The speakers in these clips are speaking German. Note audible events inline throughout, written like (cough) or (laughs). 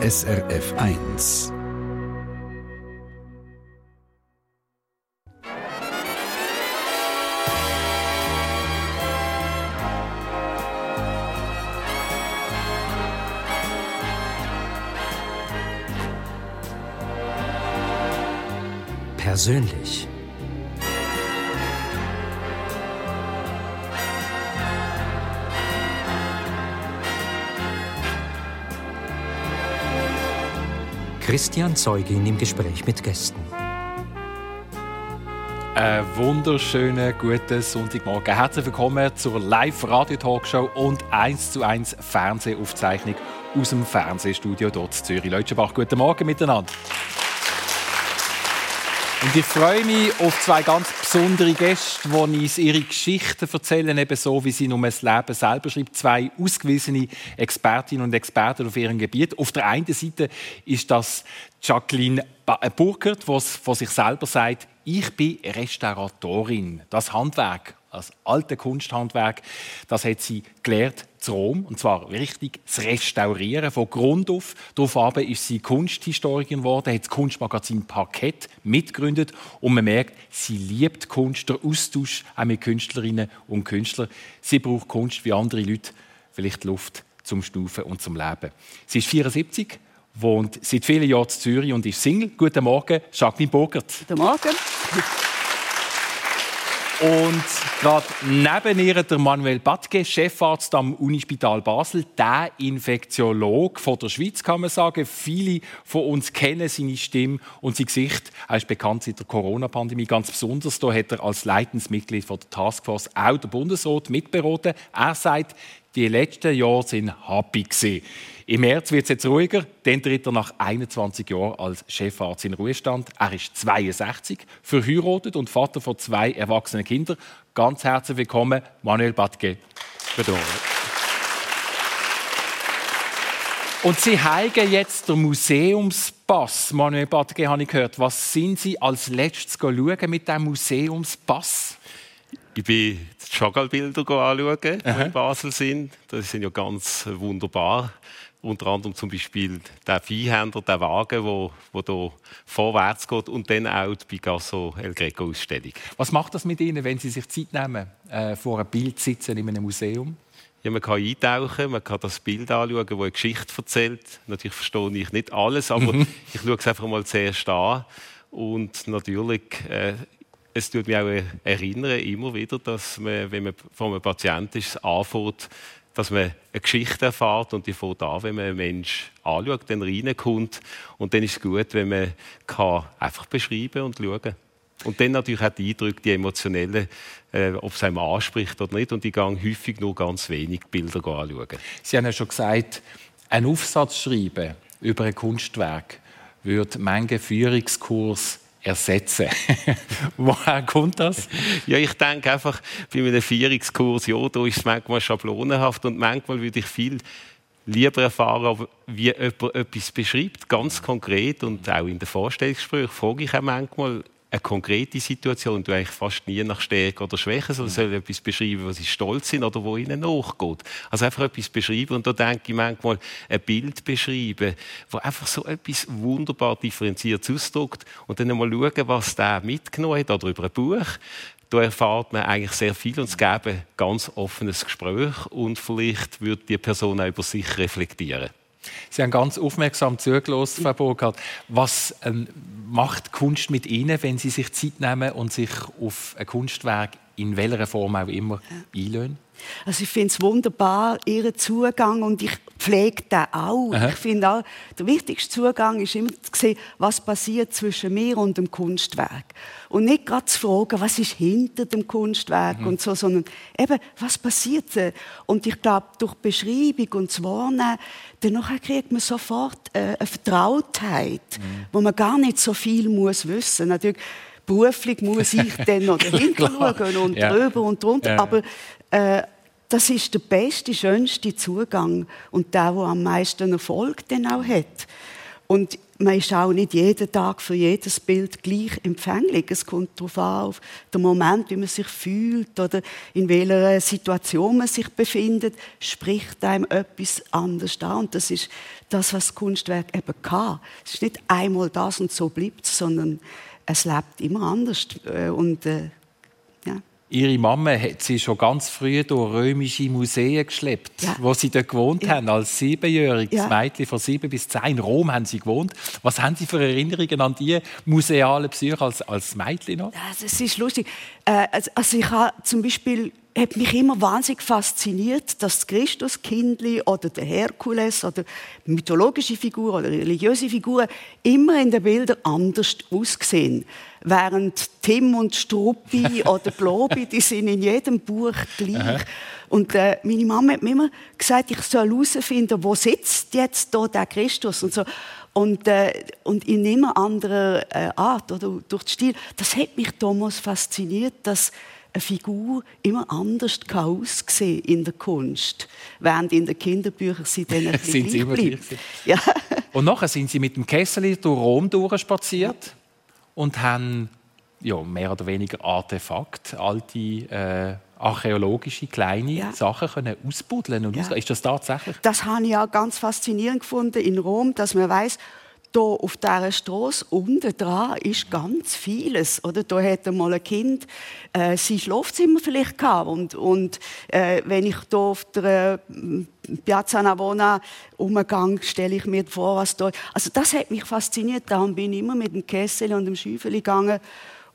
SRF 1. Persönlich. Christian Zeugin im Gespräch mit Gästen. Einen wunderschönen guten Sonntagmorgen. Herzlich willkommen zur Live-Radio-Talkshow und 1 zu 1 Fernsehaufzeichnung aus dem Fernsehstudio dort in Zürich. Leutschenbach, guten Morgen miteinander. Und ich freue mich auf zwei ganz besondere Gäste, die uns ihre Geschichten erzählen, eben so, wie sie um das Leben selber schreibt. Zwei ausgewiesene Expertinnen und Experten auf ihrem Gebiet. Auf der einen Seite ist das Jacqueline äh, Burkert, die von sich selber sagt, ich bin Restauratorin. Das Handwerk das alte Kunsthandwerk, das hat sie gelernt zu Rom, und zwar richtig das Restaurieren von Grund auf. Daraufhin ist sie Kunsthistorikerin geworden, hat das Kunstmagazin Parkett mitgegründet und man merkt, sie liebt Kunst, der Austausch auch mit Künstlerinnen und Künstlern. Sie braucht Kunst wie andere Leute, vielleicht Luft zum Stufen und zum Leben. Sie ist 74, wohnt seit vielen Jahren in Zürich und ist Single. Guten Morgen, Jacqueline Burgert. Guten Morgen. Und gerade neben ihr der Manuel Batke, Chefarzt am Unispital Basel, der Infektiolog von der Schweiz, kann man sagen. Viele von uns kennen seine Stimme und sein Gesicht. Er ist bekannt seit der Corona-Pandemie. Ganz besonders da hat er als leitendes Mitglied von der Taskforce auch der Bundesrat mitberaten. Er sagt, die letzten Jahre sind happy. Im März wird es jetzt ruhiger, dann tritt er nach 21 Jahren als Chefarzt in Ruhestand. Er ist 62, verheiratet und Vater von zwei erwachsenen Kindern. Ganz herzlich willkommen, Manuel Batke. Und Sie heigen jetzt den Museumspass. Manuel Batke, habe ich gehört. Was sind Sie als letztes schauen mit dem Museumspass? Ich bin die Chagall-Bilder anschauen, die in Basel sind. Das sind ja ganz wunderbar. Unter anderem zum Beispiel der Viehhändler, der Wagen, wo, wo da vorwärts geht und dann auch die Picasso El Greco Ausstellung. Was macht das mit Ihnen, wenn Sie sich Zeit nehmen, äh, vor einem Bild sitzen in einem Museum? Ja, man kann eintauchen, man kann das Bild anschauen, das eine Geschichte erzählt. Natürlich verstehe ich nicht alles, aber mhm. ich schaue es einfach mal zuerst an. Und natürlich, äh, es tut mich auch erinnern, immer wieder, dass man, wenn man vor einem Patienten ist, anfängt, dass man eine Geschichte erfährt und die fängt an, wenn man einen Menschen anschaut, dann reinkommt. Und dann ist es gut, wenn man kann einfach beschreiben und schauen Und dann natürlich auch die Eindrücke, die emotionellen, äh, ob es einem anspricht oder nicht. Und ich gehe häufig nur ganz wenig Bilder anschauen. Sie haben ja schon gesagt, ein Aufsatz schreiben über ein Kunstwerk würde manchen Führungskurs ersetzen. (laughs) Woher kommt das? Ja, ich denke einfach, bei einem Vierungskurs, ja, da ist es manchmal schablonenhaft und manchmal würde ich viel lieber erfahren, wie jemand etwas beschreibt, ganz konkret und auch in den Vorstellungsgesprächen frage ich auch manchmal, eine konkrete Situation, du eigentlich fast nie nach Stärke oder Schwäche, sondern soll etwas beschreiben, was sie stolz sind oder wo ihnen nachgeht. Also einfach etwas beschreiben und da denke ich manchmal ein Bild beschreiben, wo einfach so etwas wunderbar differenziert ausdrückt und dann mal schauen, was der mitgenommen hat oder über ein Buch. Da erfahrt man eigentlich sehr viel und es gäbe ein ganz offenes Gespräch und vielleicht würde die Person auch über sich reflektieren. Sie haben ganz aufmerksam zugelassen, Frau Burkhardt. Was ähm, macht Kunst mit Ihnen, wenn Sie sich Zeit nehmen und sich auf ein Kunstwerk in welcher Form auch immer einlösen? Also ich finde es wunderbar, Ihren Zugang und ich pflege den auch. Aha. Ich finde auch, der wichtigste Zugang ist immer zu sehen, was passiert zwischen mir und dem Kunstwerk. Und nicht gerade zu fragen, was ist hinter dem Kunstwerk mhm. und so, sondern eben, was passiert. Und ich glaube, durch Beschreibung und das Wahrnehmen, dann kriegt man sofort äh, eine Vertrautheit, mhm. wo man gar nicht so viel muss wissen. Natürlich, beruflich muss ich (laughs) dann noch dahinter schauen und ja. drüber und drunter. Ja. Aber äh, das ist der beste, schönste Zugang und der, der am meisten Erfolg dann auch hat. Und man ist auch nicht jeden Tag für jedes Bild gleich empfänglich. Es kommt darauf an, auf den Moment, wie man sich fühlt oder in welcher Situation man sich befindet, spricht einem etwas anders an. Und das ist das, was das Kunstwerk eben kann. Es ist nicht einmal das und so bleibt es, sondern es lebt immer anders. Äh, und äh, Ihre Mama hat sie schon ganz früh durch römische Museen geschleppt, ja. wo sie dort gewohnt ja. haben, als siebenjähriges ja. Mädchen. Von sieben bis zehn in Rom haben sie gewohnt. Was haben Sie für Erinnerungen an die museale Psyche als, als Mädchen noch? Das ist lustig. Äh, also, also ich habe zum Beispiel hat mich immer wahnsinnig fasziniert, dass das Christuskindli oder der Herkules oder mythologische Figuren oder religiöse Figuren immer in den Bildern anders aussehen. Während Tim und Struppi (laughs) oder Globi, die sind in jedem Buch gleich. Aha. Und äh, meine Mama hat mir immer gesagt, ich soll herausfinden, wo sitzt jetzt da der Christus und so. Und, äh, und in immer anderer äh, Art oder durch den Stil. Das hat mich damals fasziniert, dass eine Figur immer anders aussehen in der Kunst, während in den Kinderbüchern sie dann ein (laughs) sind sie immer gleich ja. (laughs) Und nachher sind sie mit dem Kessel durch Rom durchspaziert und haben ja, mehr oder weniger Artefakt, alte äh, archäologische kleine ja. Sachen können ausbuddeln und ja. Ist das tatsächlich? Das habe ich auch ganz faszinierend gefunden in Rom, dass man weiß, da auf dieser Straße unten dran ist ganz vieles. Oder? Da hat mal ein Kind äh, sein Schlafzimmer vielleicht gehabt. Und, und äh, wenn ich da auf der äh, Piazza Navona umgehe, stelle ich mir vor, was da Also das hat mich fasziniert. Darum bin ich immer mit dem Kessel und dem Schäufel gegangen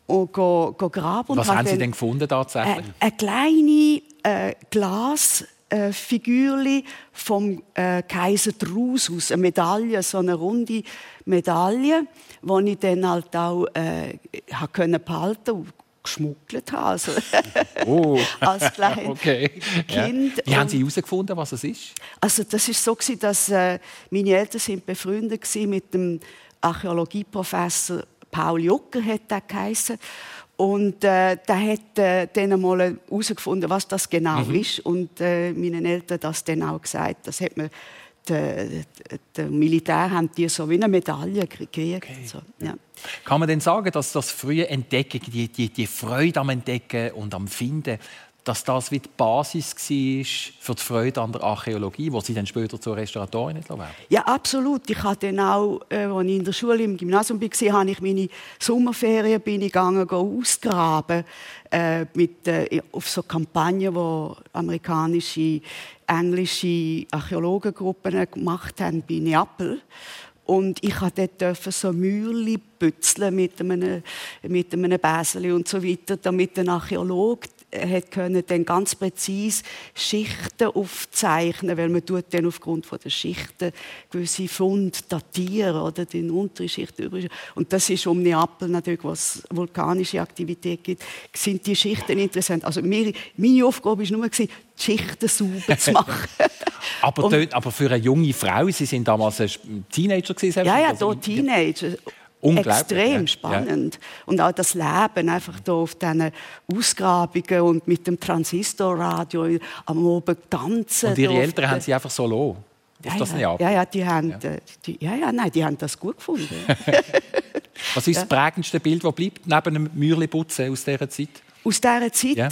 und go, go graben. Was haben Sie denn gefunden tatsächlich? Äh, eine kleine äh, Glas äh, Figürli vom äh, Kaiser Drusus, eine Medaille, so eine runde Medaille, die ich dann halt auch äh, können behalten und geschmuggelt habe. Also, (laughs) oh. (laughs) als kleines okay. Kind. Ja. Wie haben Sie herausgefunden, was es ist? Also das ist so dass äh, meine Eltern sind befreundet mit dem Archäologieprofessor Paul Jucker hat er geheißen. Und äh, der hat äh, dann einmal herausgefunden, was das genau mhm. ist. Und äh, meinen Eltern das dann auch gesagt. Das hat der, der Militär haben die so wie eine Medaille gekriegt. Okay. So, ja. Kann man denn sagen, dass das frühe Entdecken, die, die, die Freude am Entdecken und am Finden, dass das wie die Basis war für die Freude an der Archäologie, wo sie dann später zur Restauratorin werden? Ja, absolut. Ich hatte dann auch, äh, als ich in der Schule im Gymnasium war, habe ich meine Sommerferien bin ich gegangen, ausgraben äh, mit, äh, auf so Kampagnen, wo amerikanische, englische Archäologengruppen gemacht haben bei Neapel. Und ich durfte dort so bützeln mit einem, mit einem Bäseli und so weiter, damit der Archäologe hat können dann ganz präzise Schichten aufzeichnen, weil man tut dann aufgrund von der Schichten gewisse Funde datieren oder den unteren Schichten über und das ist um Neapel natürlich, was vulkanische Aktivität gibt, sind die Schichten interessant. Also mir, meine Aufgabe war nur die Schichten sauber zu machen. (laughs) aber, dort, aber für eine junge Frau, Sie sind damals ein Teenager gewesen, ja, ja, also, Teenager. Extrem spannend. Ja. Und auch das Leben einfach da auf diesen Ausgrabungen und mit dem Transistorradio am Oben tanzen. Und Ihre Eltern haben Sie einfach so lassen? Ja, das ja, ja, ja, die haben, ja. Äh, die, ja, ja, nein, die haben das gut gefunden. (laughs) Was ist das prägendste Bild, das bleibt, neben dem Mürliputzen aus dieser Zeit? Aus dieser Zeit? Ja,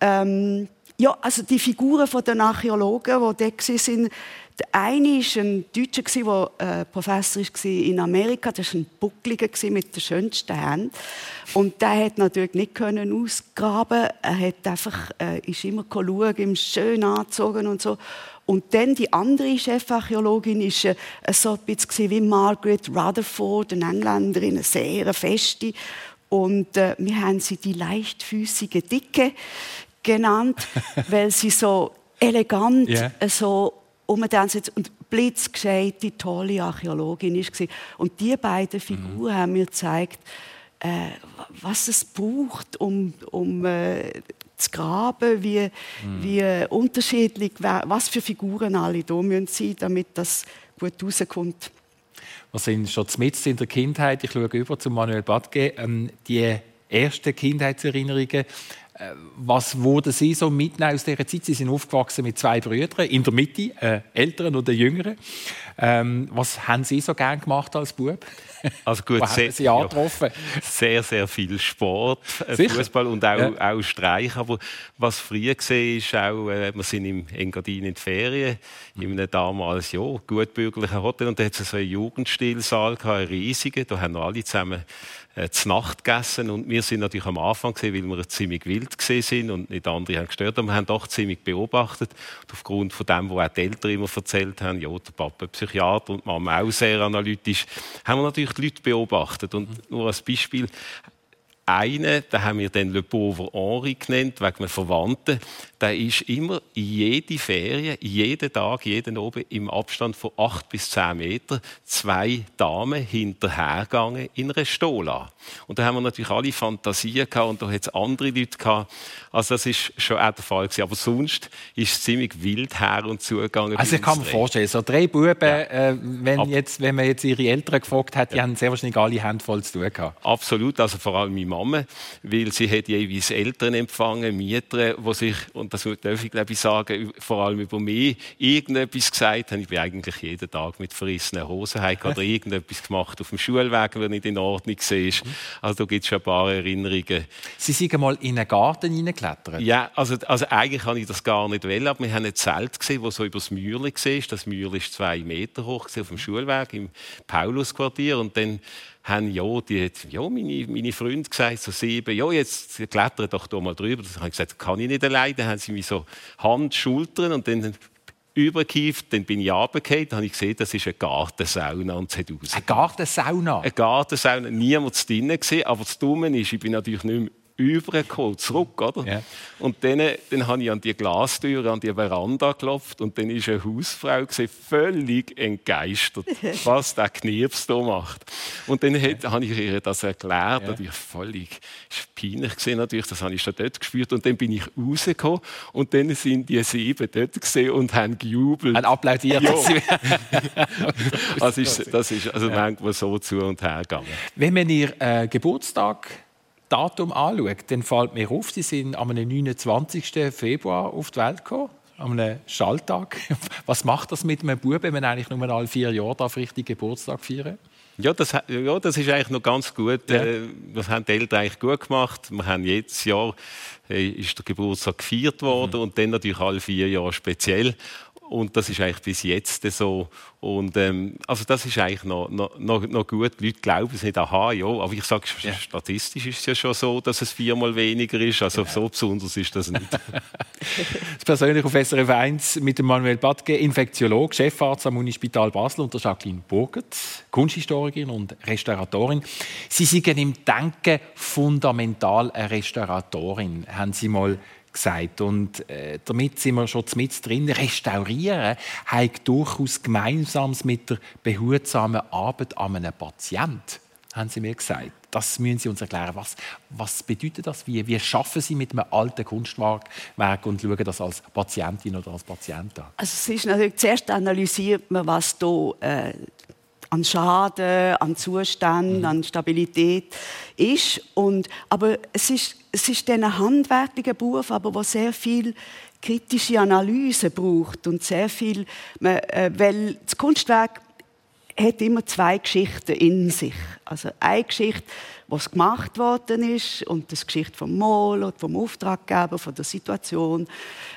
ähm, ja also die Figuren der Archäologen, die dort waren, der eine war ein Deutscher, der äh, Professor war in Amerika. Das war ein Buckliger mit den schönsten Händen. Und der hat natürlich nicht können ausgraben. Er hat einfach, äh, ist immer schauen, ihm schön angezogen und so. Und dann die andere Chefarchäologin war äh, so ein bisschen wie Margaret Rutherford, eine Engländerin, eine sehr feste. Und äh, wir haben sie die leichtfüßige Dicke genannt, (laughs) weil sie so elegant, yeah. so umtanzt und blitzgescheite, tolle Archäologin war. Und diese beiden Figuren mhm. haben mir gezeigt, äh, was es braucht, um, um äh, zu graben, wie, mhm. wie unterschiedlich, was für Figuren alle da müssen damit das gut rauskommt. Wir sind schon mitten in der Kindheit. Ich schaue über zu Manuel Badge. Ähm, die ersten Kindheitserinnerungen was wurden Sie so mitnehmen aus dieser Zeit? Sie sind aufgewachsen mit zwei Brüdern, in der Mitte, äh, Älteren und der Jüngeren. Ähm, was haben Sie so gerne gemacht als Bub? Also gut, sehr, Sie angetroffen? Ja, sehr, sehr viel Sport, äh, Fußball und auch, ja. auch Streich. Aber was früher gesehen ist, auch, äh, wir sind im Engadin in die Ferien, in einem damals ja, gutbürgerlichen Hotel und da hat es so einen Jugendstilsaal, einen riesigen, da haben wir alle zusammen äh, zu Nacht gegessen und wir sind natürlich am Anfang gesehen, weil wir ziemlich wild gesehen sind und nicht andere haben gestört, aber wir haben doch ziemlich beobachtet und aufgrund von dem, was auch die Eltern immer erzählt haben, ja der Papa Psychiater und Mama auch sehr analytisch, haben wir natürlich die Leute beobachtet. Und nur als Beispiel einen, den haben wir dann Le Pauvre Henri genannt, wegen einem Verwandten, der ist immer jede Ferien, jeden Tag, jeden oben im Abstand von acht bis zehn Metern zwei Damen hinterhergegangen in einer Stola. Und da haben wir natürlich alle Fantasien gehabt und da hat es andere Leute gehabt. Also das ist schon auch der Fall gewesen. Aber sonst ist es ziemlich wild her und zugegangen. Also ich kann mir vorstellen, so drei Buben, ja. äh, wenn, jetzt, wenn man jetzt ihre Eltern gefragt hat, die haben sehr wahrscheinlich alle Hände voll zu tun gehabt. Absolut, also vor allem meine Mama, weil sie hat jeweils Eltern empfangen, Mieter, die sich und das darf ich glaube ich sagen, vor allem über mich, irgendetwas gesagt haben. Ich bin eigentlich jeden Tag mit verrissenen Hosen oder (laughs) irgendetwas gemacht auf dem Schulweg, wenn nicht in Ordnung war. Also da gibt es schon ein paar Erinnerungen. Sie sind mal in einen Garten hineingeklettert? Ja, also, also eigentlich habe ich das gar nicht wollen, aber wir haben ein Zelt gesehen, das so über das Mürli war. Das Mürli ist zwei Meter hoch auf dem Schulweg im Paulusquartier und dann haben ja, die, ja meine, meine Freunde gesagt, so sieben, ja, jetzt klettern doch da mal drüber. Dann habe ich gesagt, kann ich nicht allein. Dann haben sie mich so Hand, Schultern und dann übergekieft, dann bin ich runtergefallen, dann habe ich gesehen, das ist eine Gartensauna und es hat raus. Eine Gartensauna? Eine Gartensauna, niemand drinnen gesehen, aber das Dumme ist, ich bin natürlich nicht mehr übergeholt, zurück, oder? Yeah. Und dann, dann habe ich an die Glastür, an die Veranda geklopft und dann ist eine Hausfrau gesehen, völlig entgeistert, (laughs) was der Knirps da macht. Und dann hat, habe ich ihr das erklärt, yeah. und ich völlig peinlich gesehen natürlich, das habe ich schon dort gespürt und dann bin ich rausgekommen und dann sind die sieben dort gesehen und haben gejubelt. Haben applaudiert. also (laughs) ist, das ist also ja. manchmal so zu und her gegangen. Wenn man ihr äh, Geburtstag Datum anschaue, dann fällt mir auf, Sie sind am 29. Februar auf die Welt gekommen, am Schalltag. (laughs) Was macht das mit einem Buben, wenn man eigentlich nur alle vier Jahre darf richtig Geburtstag feiern ja das, ja, das ist eigentlich noch ganz gut. Ja. Äh, das haben die Eltern eigentlich gut gemacht. Wir haben jedes Jahr äh, ist der Geburtstag gefeiert worden mhm. und dann natürlich alle vier Jahre speziell. Und das ist eigentlich bis jetzt so. Und, ähm, also das ist eigentlich noch, noch, noch gut. Die Leute glauben es nicht, aha, ja. Aber ich sage, ja. statistisch ist es ja schon so, dass es viermal weniger ist. Also genau. so besonders ist das nicht. (laughs) das persönlich auf SRF 1 mit dem Manuel Badke, Infektiolog, Chefarzt am Unispital Basel und der Jacqueline Burgert, Kunsthistorikerin und Restauratorin. Sie sind im Denken fundamental eine Restauratorin, haben Sie mal gesagt. Und äh, damit sind wir schon mit drin. Restaurieren hat durchaus Gemeinsames mit der behutsamen Arbeit an einem Patienten, haben Sie mir gesagt. Das müssen Sie uns erklären. Was, was bedeutet das? Wie, wie schaffen Sie mit einem alten Kunstwerk und schauen das als Patientin oder als Patient an? Also es ist natürlich, zuerst analysiert man, was da äh, an Schaden, an Zustand, mhm. an Stabilität ist. Und, aber es ist, es ist ein handwerklicher Beruf, aber wo sehr viel kritische Analyse braucht und sehr viel, äh, weil das Kunstwerk hat immer zwei Geschichten in sich. Also eine Geschichte, was gemacht worden ist und das Geschichte vom Maler, vom Auftraggeber, von der Situation,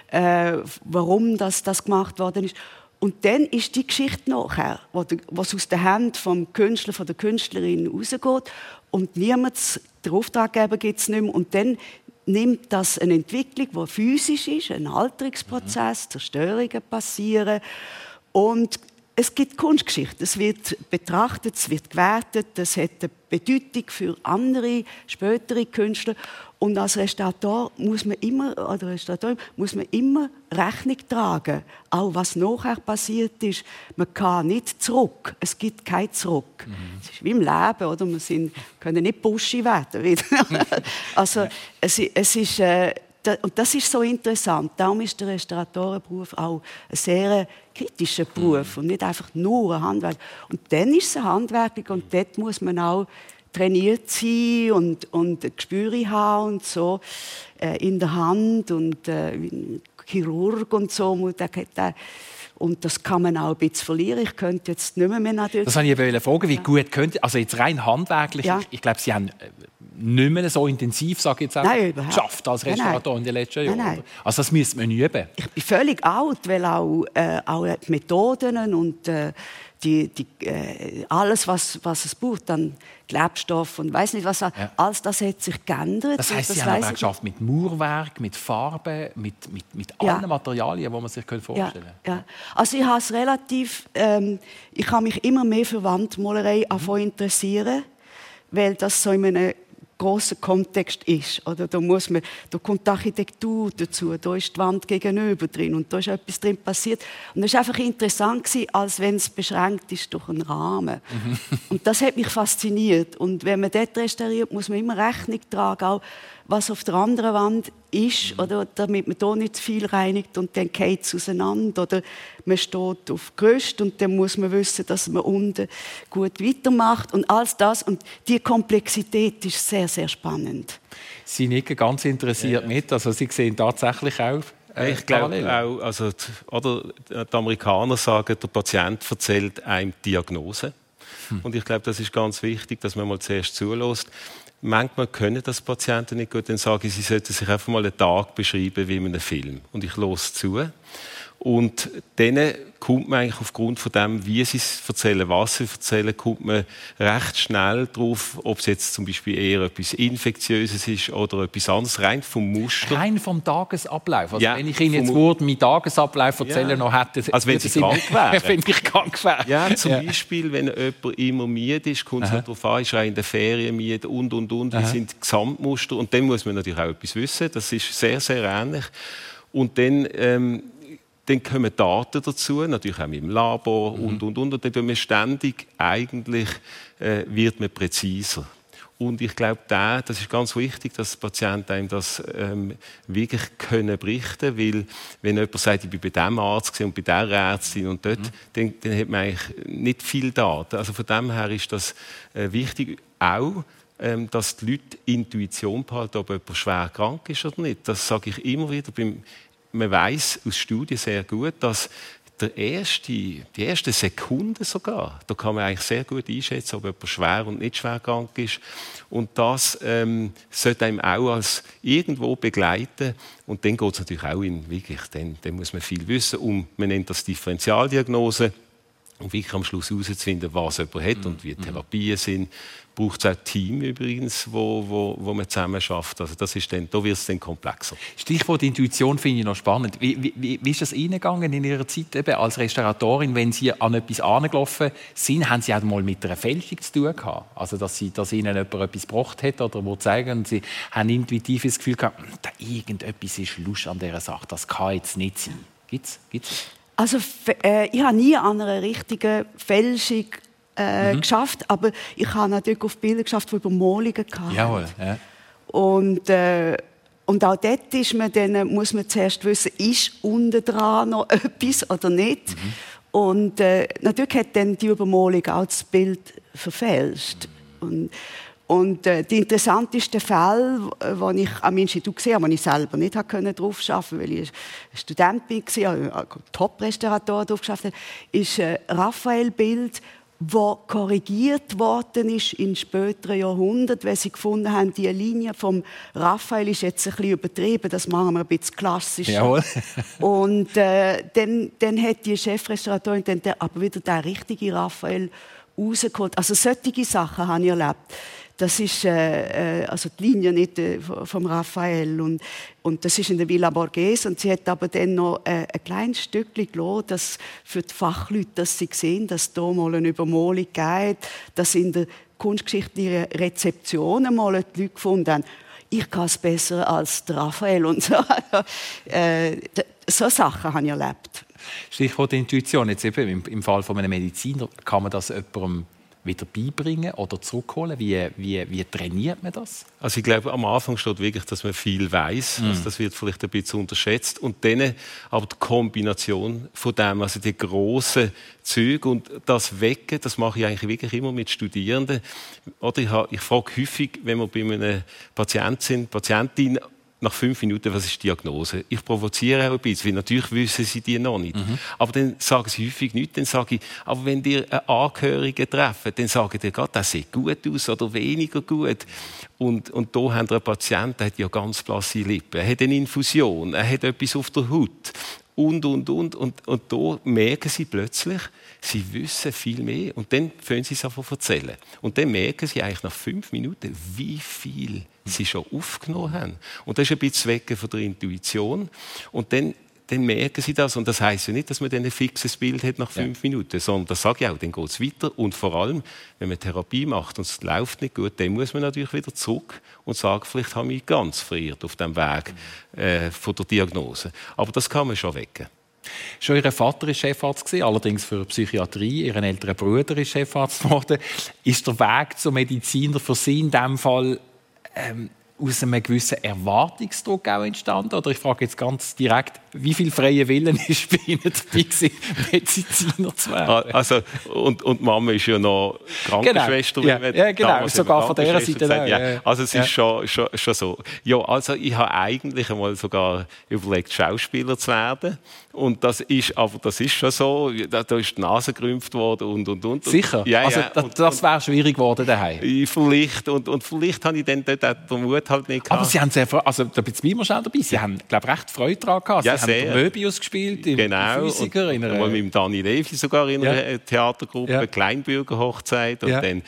äh, warum das, das gemacht worden ist. Und dann ist die Geschichte nachher, was aus der Hand vom Künstler, von der Künstlerin rausgeht und niemand, der Auftraggeber gibt es nicht mehr. Und dann nimmt das eine Entwicklung, die physisch ist, ein Alterungsprozess, mhm. Zerstörungen passieren und es gibt Kunstgeschichte. Es wird betrachtet, es wird gewertet, es hat eine Bedeutung für andere, spätere Künstler. Und als Restaurator muss man immer, oder Restaurator muss man immer Rechnung tragen. Auch was nachher passiert ist. Man kann nicht zurück. Es gibt kein Zurück. Mhm. Es ist wie im Leben, oder? Wir sind, können nicht bushy werden. (laughs) also, es, es ist, äh, und das ist so interessant. Darum ist der Restauratorenberuf auch ein sehr kritischer Beruf und nicht einfach nur ein Handwerk. Und dann ist es ein Handwerk und dort muss man auch trainiert sein und, und ein Gespür haben und so äh, in der Hand und äh, Chirurg und so. Und das kann man auch ein bisschen verlieren. Ich könnte jetzt nicht mehr, mehr natürlich. Das wollte ich fragen, wie gut könnte, also jetzt rein handwerklich, ja. ich, ich glaube, Sie haben äh, nicht mehr so intensiv, sage ich jetzt auch, nein, geschafft als Restaurator in den letzten Jahren. Nein, nein. Also das müsste man üben. Ich bin völlig alt, weil auch, äh, auch die Methoden und äh, die, die, äh, alles, was, was es braucht, dann Klebstoff und weiß nicht was, ja. alles das hat sich geändert. Das heißt, Sie haben auch geschafft mit Mauerwerk, mit Farben, mit, mit, mit ja. allen Materialien, die man sich vorstellen könnte. Ja, ja. Also ich habe es relativ, ähm, ich habe mich immer mehr für Wandmalerei mhm. interessieren, weil das so in einem großer Kontext ist. Oder da, muss man, da kommt die Architektur dazu, da ist die Wand gegenüber drin und da ist etwas drin passiert. Und das war einfach interessant, gewesen, als wenn es beschränkt ist durch einen Rahmen. Mhm. Und das hat mich fasziniert. Und wenn man dort restauriert, muss man immer Rechnung tragen, auch was auf der anderen Wand ist, mhm. oder, damit man hier nicht zu viel reinigt und dann geht es auseinander. Oder man steht auf Gerüst und dann muss man wissen, dass man unten gut weitermacht und alles das. Und die Komplexität ist sehr, sehr spannend. Sie nicken ganz interessiert ja. mit, also Sie sehen tatsächlich auch äh, ich glaube auch, also, oder, die Amerikaner sagen, der Patient erzählt einem Diagnose. Hm. Und ich glaube, das ist ganz wichtig, dass man mal zuerst zulässt. Manchmal können das Patienten nicht gut, dann sage ich, sie sollten sich einfach mal einen Tag beschreiben wie in einem Film. Und ich los zu. Und dann kommt man eigentlich aufgrund von dem, wie sie es erzählen, was sie erzählen, kommt man recht schnell drauf, ob es jetzt zum Beispiel eher etwas Infektiöses ist oder etwas anderes, rein vom Muster. Rein vom Tagesablauf. Also ja, wenn ich Ihnen jetzt Wort meinen Tagesablauf erzählen ja. noch hätte, also wenn Sie krank wären. (laughs) wenn ich krank wäre. Ja, zum ja. Beispiel, wenn jemand immer müde ist, kommt es halt darauf an, ist er in der Ferien müde und, und, und, wie sind die Gesamtmuster und dann muss man natürlich auch etwas wissen, das ist sehr, sehr ähnlich. Und dann ähm, dann kommen Daten dazu, natürlich auch im Labor mhm. und, und, und. Und dann wird man ständig, eigentlich äh, wird man präziser. Und ich glaube, da, das ist ganz wichtig, dass Patienten einem das ähm, wirklich können berichten weil wenn jemand sagt, ich bin bei diesem Arzt und bei dieser Ärztin und dort, mhm. dann, dann hat man eigentlich nicht viel Daten. Also von dem her ist das äh, wichtig, auch ähm, dass die Leute Intuition behalten, ob jemand schwer krank ist oder nicht. Das sage ich immer wieder beim man weiß aus Studien sehr gut, dass der erste, die erste Sekunde sogar, da kann man eigentlich sehr gut einschätzen, ob jemand schwer und nicht schwer krank ist. Und das ähm, sollte einem auch als irgendwo begleiten. Und dann geht es natürlich auch in wirklich, dann, dann muss man viel wissen. Und man nennt das Differentialdiagnose um wirklich am Schluss herauszufinden, was jemand hat und wie mhm. Therapien sind. Braucht es auch Team übrigens, wo, wo, wo man zusammen schafft. Also das ist dann, da wird es dann komplexer. Stichwort Intuition finde ich noch spannend. Wie, wie, wie ist das Ihnen in Ihrer Zeit eben als Restauratorin, wenn Sie an etwas angelaufen sind, haben Sie auch mal mit einer Fälschung zu tun gehabt? Also dass, Sie, dass Ihnen jemand etwas gebracht hat oder wo zeigen und Sie haben intuitiv das Gefühl gehabt, hm, da irgendetwas ist Lust an dieser Sache, das kann jetzt nicht sein. Gibt's? Gibt's? Also äh, ich habe nie an einer richtigen Fälschung äh, mhm. geschafft, aber ich habe natürlich auf Bilder geschafft, die Übermalungen hatten. Jawohl, ja. Und, äh, und auch dort ist man dann, muss man zuerst wissen, ist unten dran noch (laughs) etwas oder nicht. Mhm. Und äh, natürlich hat dann die Übermalung auch das Bild verfälscht. Mhm. Und, und äh, die interessanteste Fall, den ich am Institut gesehen habe, wo ich selber nicht drauf arbeiten weil ich Student war, also Top-Restaurator drauf geschafft habe, ist ein Raphael-Bild, das korrigiert worden ist in späteren Jahrhunderten, weil sie gefunden haben, die Linie vom Raphael ist jetzt ein bisschen übertrieben, das machen wir ein bisschen klassisch. Jawohl. (laughs) und äh, dann, dann hat die Chefrestauratorin dann aber wieder den richtigen Raphael rausgeholt. Also solche Sachen habe ich erlebt das ist äh, äh, also die Linie nicht äh, vom Raphael und, und das ist in der Villa Borghese und sie hat aber dann noch äh, ein kleines Stückchen gelassen, dass für die Fachleute, dass sie sehen, dass da mal eine Übermalung geht, dass in der kunstgeschichtlichen Rezeption mal die Leute gefunden haben, ich kann es besser als der Raphael und so. (laughs) äh, so Sachen habe ich erlebt. Stichwort Intuition. Jetzt eben im, Fall von einem Mediziner kann man das jemandem wieder beibringen oder zurückholen? Wie, wie, wie trainiert man das? Also ich glaube, am Anfang steht wirklich, dass man viel weiß. Mm. Also das wird vielleicht ein bisschen unterschätzt. Und dann aber die Kombination von dem, also die grossen Züge und das Wecken, das mache ich eigentlich wirklich immer mit Studierenden. Oder ich, habe, ich frage häufig, wenn wir bei einem Patienten sind, Patientin, nach fünf Minuten, was ist die Diagnose? Ich provoziere auch ein bisschen, weil natürlich wissen sie die noch nicht. Mhm. Aber dann sagen sie häufig nichts. Dann sage ich, aber wenn ihr einen Angehörigen treffen, dann sagen die gerade, das sieht gut aus oder weniger gut. Und, und da haben wir einen Patienten, der hat ja ganz blasse Lippen, er hat eine Infusion, er hat etwas auf der Haut und, und, und. Und, und da merken sie plötzlich, sie wissen viel mehr. Und dann fangen sie es zu erzählen. Und dann merken sie eigentlich nach fünf Minuten, wie viel sie schon aufgenommen haben. Und das ist ein bisschen Wecken von der Intuition. Und dann dann merken sie das. Und das heißt ja nicht, dass man dann ein fixes Bild hat nach fünf ja. Minuten, sondern das sage ich auch, dann geht es weiter. Und vor allem, wenn man Therapie macht und es läuft nicht gut, dann muss man natürlich wieder zurück und sagen, vielleicht habe ich ganz verirrt auf dem Weg äh, von der Diagnose. Aber das kann man schon wecken. Schon Ihr Vater war Chefarzt, allerdings für Psychiatrie. Ihr älterer Bruder ist Chefarzt geworden. Ist der Weg zum Mediziner für Sie in diesem Fall ähm, aus einem gewissen Erwartungsdruck auch entstanden? Oder ich frage jetzt ganz direkt, wie viel freie Willen (laughs) ist bei Ihnen dabei gewesen, Mediziner zu werden? Also, und, und Mama ist ja noch Krankenschwester. Genau, ja, ja genau, sogar von dieser Seite. Gesagt, ja. Also es ist schon, schon, schon so. Ja, also ich habe eigentlich einmal sogar überlegt, Schauspieler zu werden. Und das ist, aber das ist schon so, da, da ist die Nase gerümpft worden und, und, und. Sicher? Ja, also das, das wäre schwierig geworden daheim? Vielleicht. Und, und vielleicht habe ich dann dort den Mut halt nicht gehabt. Aber Sie haben sehr, also da bin ich schnell dabei, Sie haben, glaube ich, recht Freude daran gehabt. Sehr. haben Möbius gespielt, im genau. Physiker. In einer, mit dem Dani Levi sogar in einer ja. Theatergruppe, ja. Kleinbürgerhochzeit und ja. dann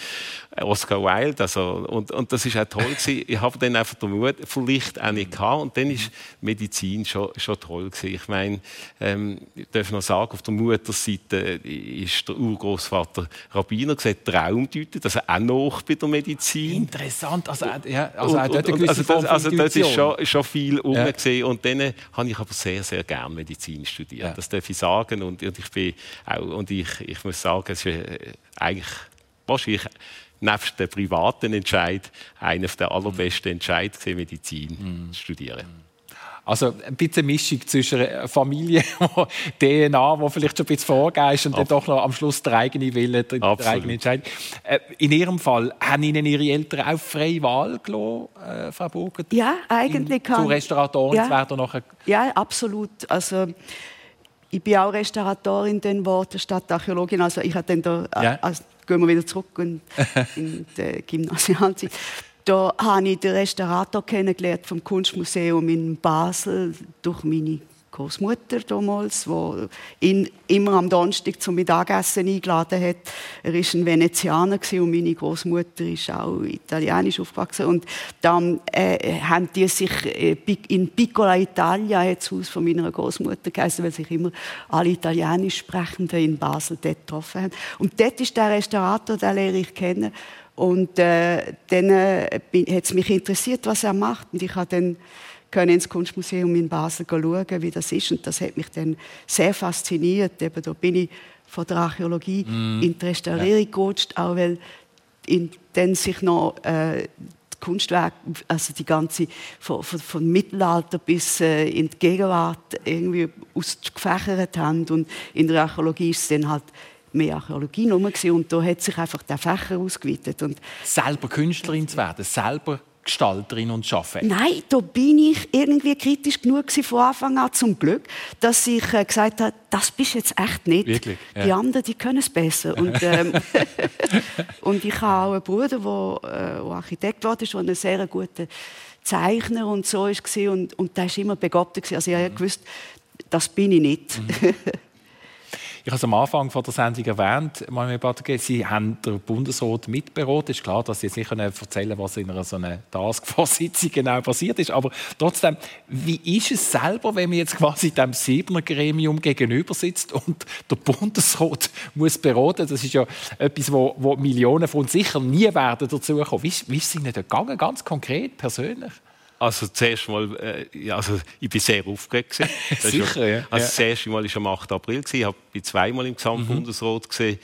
Oscar Wilde. Also, und, und das ist auch toll gewesen. Ich habe dann einfach den Mut vielleicht auch nicht gehabt. Und dann ist Medizin schon, schon toll gewesen. Ich meine, ähm, ich darf noch sagen, auf der Mutterseite ist der Urgroßvater Rabbiner gesagt, Traumdeuter, das ist auch noch bei der Medizin. Interessant. Also, ja, also, und, dort und, also, das, also das ist schon, schon viel umgesehen. Ja. Und dann habe ich aber sehr, sehr gerne Medizin studiert. Ja. Das darf ich sagen. Und, ich bin auch, und ich, ich muss sagen, es ist äh, eigentlich wahrscheinlich nebst dem privaten Entscheid einer der allerbesten Entscheidungen, Medizin zu studieren. Also ein bisschen Mischung zwischen Familie, (laughs) DNA, wo vielleicht schon ein bisschen vorgegeben ist und Absolut. dann doch noch am Schluss der eigene Wille, der, der eigene Entscheidung. Äh, in Ihrem Fall, haben Ihnen Ihre Eltern auch freie Wahl gelassen, äh, Frau Burger? Ja, eigentlich kann... Zu Restauratorin ja, zu werden? Nachher... Ja, absolut. Also ich bin auch Restauratorin dann geworden, statt Archäologin. Also ich hatte dann da, ja. also, gehen wir wieder zurück in, in die Gymnasialzeit. Da habe ich den Restaurator kennengelernt vom Kunstmuseum in Basel durch meine Großmutter damals, wo ihn immer am Donnerstag zum Mittagessen eingeladen hat. Er ist ein Venezianer und meine Großmutter ist auch italienisch aufgewachsen. Und dann äh, haben die sich äh, in Piccola Italia, das Haus von meiner Großmutter geheißen, weil sich immer alle Italienisch Sprechenden in Basel dort getroffen haben. Und dort ist der Restaurator, den lehre ich kennen. Und äh, dann äh, hat es mich interessiert, was er macht. Und ich habe dann können ins Kunstmuseum in Basel schauen, wie das ist. Und das hat mich dann sehr fasziniert. Eben, da bin ich von der Archäologie mm. in die Restaurierung ja. gerutscht, auch weil in, dann sich noch äh, Kunstwerke, also die ganze von, von, von Mittelalter bis äh, in die Gegenwart irgendwie ausgefächert haben. Und in der Archäologie ist es dann halt mehr Archäologie rum und da hat sich einfach der Fächer ausgeweitet. Und selber Künstlerin zu werden, selber Gestalterin und arbeiten? Nein, da bin ich irgendwie kritisch genug von Anfang an zum Glück, dass ich äh, gesagt habe, das bist jetzt echt nicht. Wirklich? Ja. Die anderen, die können es besser. Und, ähm, (laughs) (laughs) und ich habe auch einen Bruder, der äh, Architekt war, der ein sehr guter Zeichner und so war und, und der war immer begabter. Also ich mhm. gewusst, das bin ich nicht. Mhm. (laughs) Ich habe es am Anfang von der Sendung erwähnt, Sie haben den Bundesrat mitberaten. Es ist klar, dass Sie jetzt nicht erzählen können, was in einer so einer Taskforce-Sitzung genau passiert ist. Aber trotzdem, wie ist es selber, wenn man jetzt quasi dem Siebener Gremium gegenüber sitzt und der Bundesrat muss beraten? Das ist ja etwas, wo, wo Millionen von uns sicher nie werden dazu kommen. Wie, wie ist es Ihnen gegangen, ganz konkret, persönlich? Also zuerst mal, äh, also ich bin sehr aufgeregt. (laughs) Sicher, ja. Also das erste Mal war am 8. April. Ich habe zweimal im Gesamtbundesrat mhm. gesehen.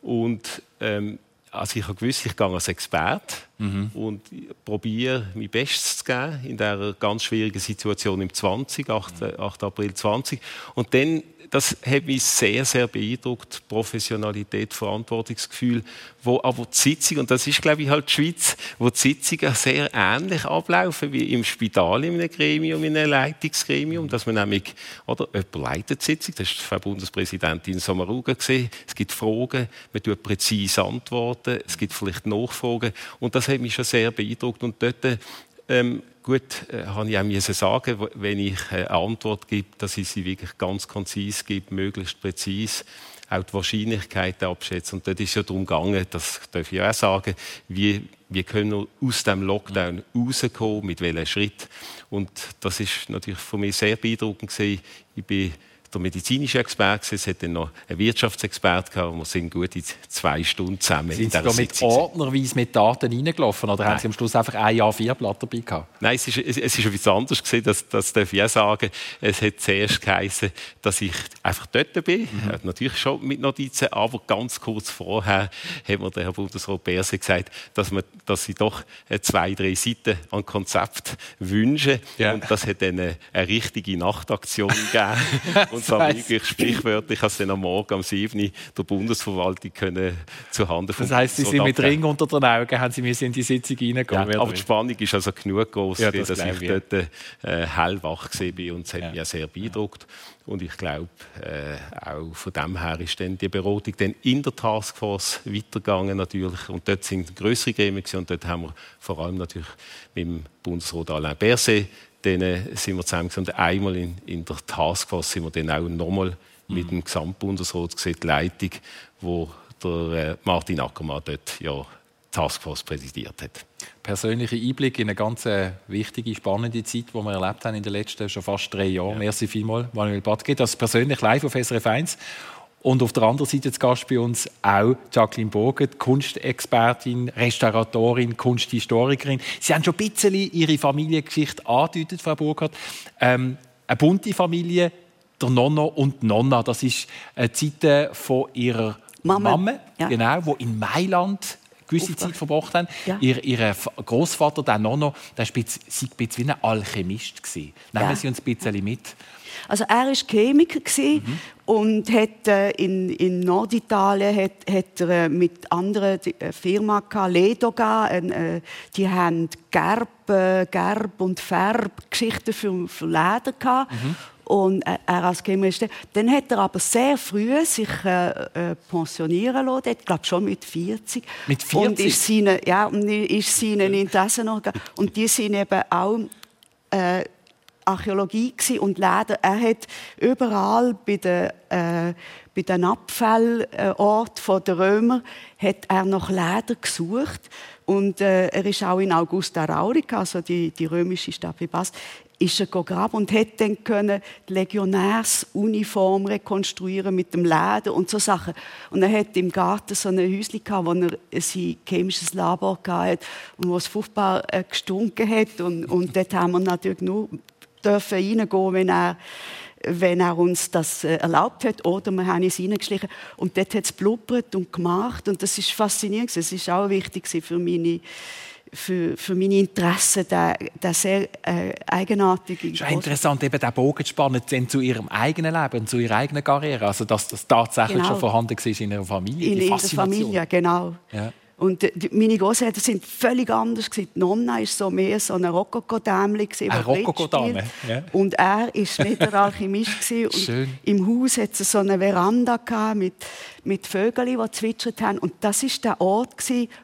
Und ähm, also ich habe gewusst, ich gehe als Experte mhm. und probiere mein Bestes zu geben in dieser ganz schwierigen Situation im 20, 8, 8 April 20. Und dann das hat mich sehr, sehr beeindruckt. Professionalität, Verantwortungsgefühl, wo aber die Sitzung, und das ist, glaube ich, halt die Schweiz, wo die Sitzungen sehr ähnlich ablaufen wie im Spital in einem Gremium, in einem Leitungsgremium, dass man nämlich, oder, jemand leitet die Sitzung, das ist Frau Bundespräsidentin Sommaruga gesehen, es gibt Fragen, man tut präzise antworten, es gibt vielleicht Nachfragen, und das hat mich schon sehr beeindruckt, und dort ähm, gut, äh, habe ich auch müssen sagen, wenn ich eine Antwort gebe, dass ich sie wirklich ganz konzis gebe, möglichst präzise, auch die Wahrscheinlichkeiten abschätzen. Und dort ist ja darum gegangen, das darf ich auch sagen, wie, wie können wir aus dem Lockdown rauskommen, mit welchem Schritt. Und das ist natürlich für mich sehr beeindruckend gewesen. Ich bin der medizinische Experte, es hat dann noch einen Wirtschaftsexperte gehabt, wir sind gut in zwei Stunden zusammen sind Sie da mit ordnerweise mit Daten reingelaufen oder Nein. haben Sie am Schluss einfach ein Jahr vier Blatt dabei gehabt? Nein, es ist, es, es ist etwas anderes gewesen, das, das darf ich auch sagen. Es hat zuerst geheißen, dass ich einfach dort bin, mhm. natürlich schon mit Notizen, aber ganz kurz vorher hat mir der Herr Bundesrat Berse gesagt, dass, man, dass sie doch zwei, drei Seiten an Konzept wünschen ja. und das hat dann eine, eine richtige Nachtaktion (laughs) gegeben. Zwar wirklich sprichwörtlich, als dann am Morgen um 7 der Bundesverwaltung können zu Handen Das heisst, Sie sind mit Ring unter den Augen, haben Sie müssen in die Sitzung reingehen. Ja, aber die Spannung ist also genug groß, ja, das dass ich dort äh, hellwach war und es hat ja. mich sehr beeindruckt. Und ich glaube, äh, auch von dem her ist dann die Beratung dann in der Taskforce weitergegangen natürlich. Und dort sind größere Gremien und dort haben wir vor allem natürlich mit dem Bundesrat Alain Berset dann sind wir zusammen und einmal in, in, der Taskforce sind wir dann auch nochmal mhm. mit dem Gesamtbundesrat gesehen, die Leitung, wo der äh, Martin Ackermann dort ja Taskforce präsidiert hat. Persönliche Einblick in eine ganz äh, wichtige, spannende Zeit, die wir erlebt haben in den letzten schon fast drei Jahren. Ja. Merci vielmals, Manuel Badke. Das persönlich live auf SRF 1. Und auf der anderen Seite zu Gast bei uns auch Jacqueline Bogen, Kunstexpertin, Restauratorin, Kunsthistorikerin. Sie haben schon ein bisschen Ihre Familiengeschichte angedeutet, Frau Burkhardt. Ähm, eine bunte Familie, der Nonno und Nonna. Das ist eine Zeit von ihrer Mama, Mama ja. genau, wo in Mailand gewisse Zeit verbracht haben. Ja. Ihr, ihr Großvater, der Nonno, der war ein bisschen wie ein Alchemist. Nehmen ja. Sie uns ein bisschen mit. Also er war Chemiker mhm. und hat äh, in, in Norditalien hat, hat er äh, mit anderen äh, Firmen gehabt, Ledoga, äh, die haben Gerb, äh, Gerb und Färbgeschichten für, für Leder gehabt. Mhm. Und er als Chemiker. Dann hat er aber sehr früh sich pensionieren lassen, ich glaube schon mit 40. Mit 40? Und ist seine, ja, und ist seinen Interessen noch Und die sind eben auch Archäologie und Leder. Er hat überall bei den, äh, bei den Abfallorten der Römer hat er nach Leder gesucht und äh, er ist auch in Augusta Raurica, also die, die römische Stadt wie Bass, ist er gegraben und hat dann können die Legionärsuniform rekonstruieren mit dem Leder und so Sachen. Und er hat im Garten so ein Häuschen gehabt, wo er sein chemisches Labor hatte und wo es furchtbar äh, gestunken hat und, und dort haben wir natürlich nur dürfen reingehen, wenn er, wenn er uns das äh, erlaubt hat. Oder wir haben es reingeschlichen. Und dort hat es blubbert und gemacht. Und das ist faszinierend. Es ist auch wichtig für meine für, für meine Interessen, der, der sehr äh, eigenartige. Es ist interessant, eben den Bogen zu spannen zu ihrem eigenen Leben, zu ihrer eigenen Karriere. Also, dass das tatsächlich genau. schon vorhanden war in ihrer Familie. In, in der Familie, genau. Ja. Und die, meine Großeltern sind völlig anders. Die Nonna war so mehr so eine Rokoko-Dämli. Eine Rokoko-Dame, ja. Und er war nicht der (laughs) Alchemist. und Schön. Im Haus hatte es so eine Veranda mit mit Vögeln, die zwitschert haben. Und das ist der Ort,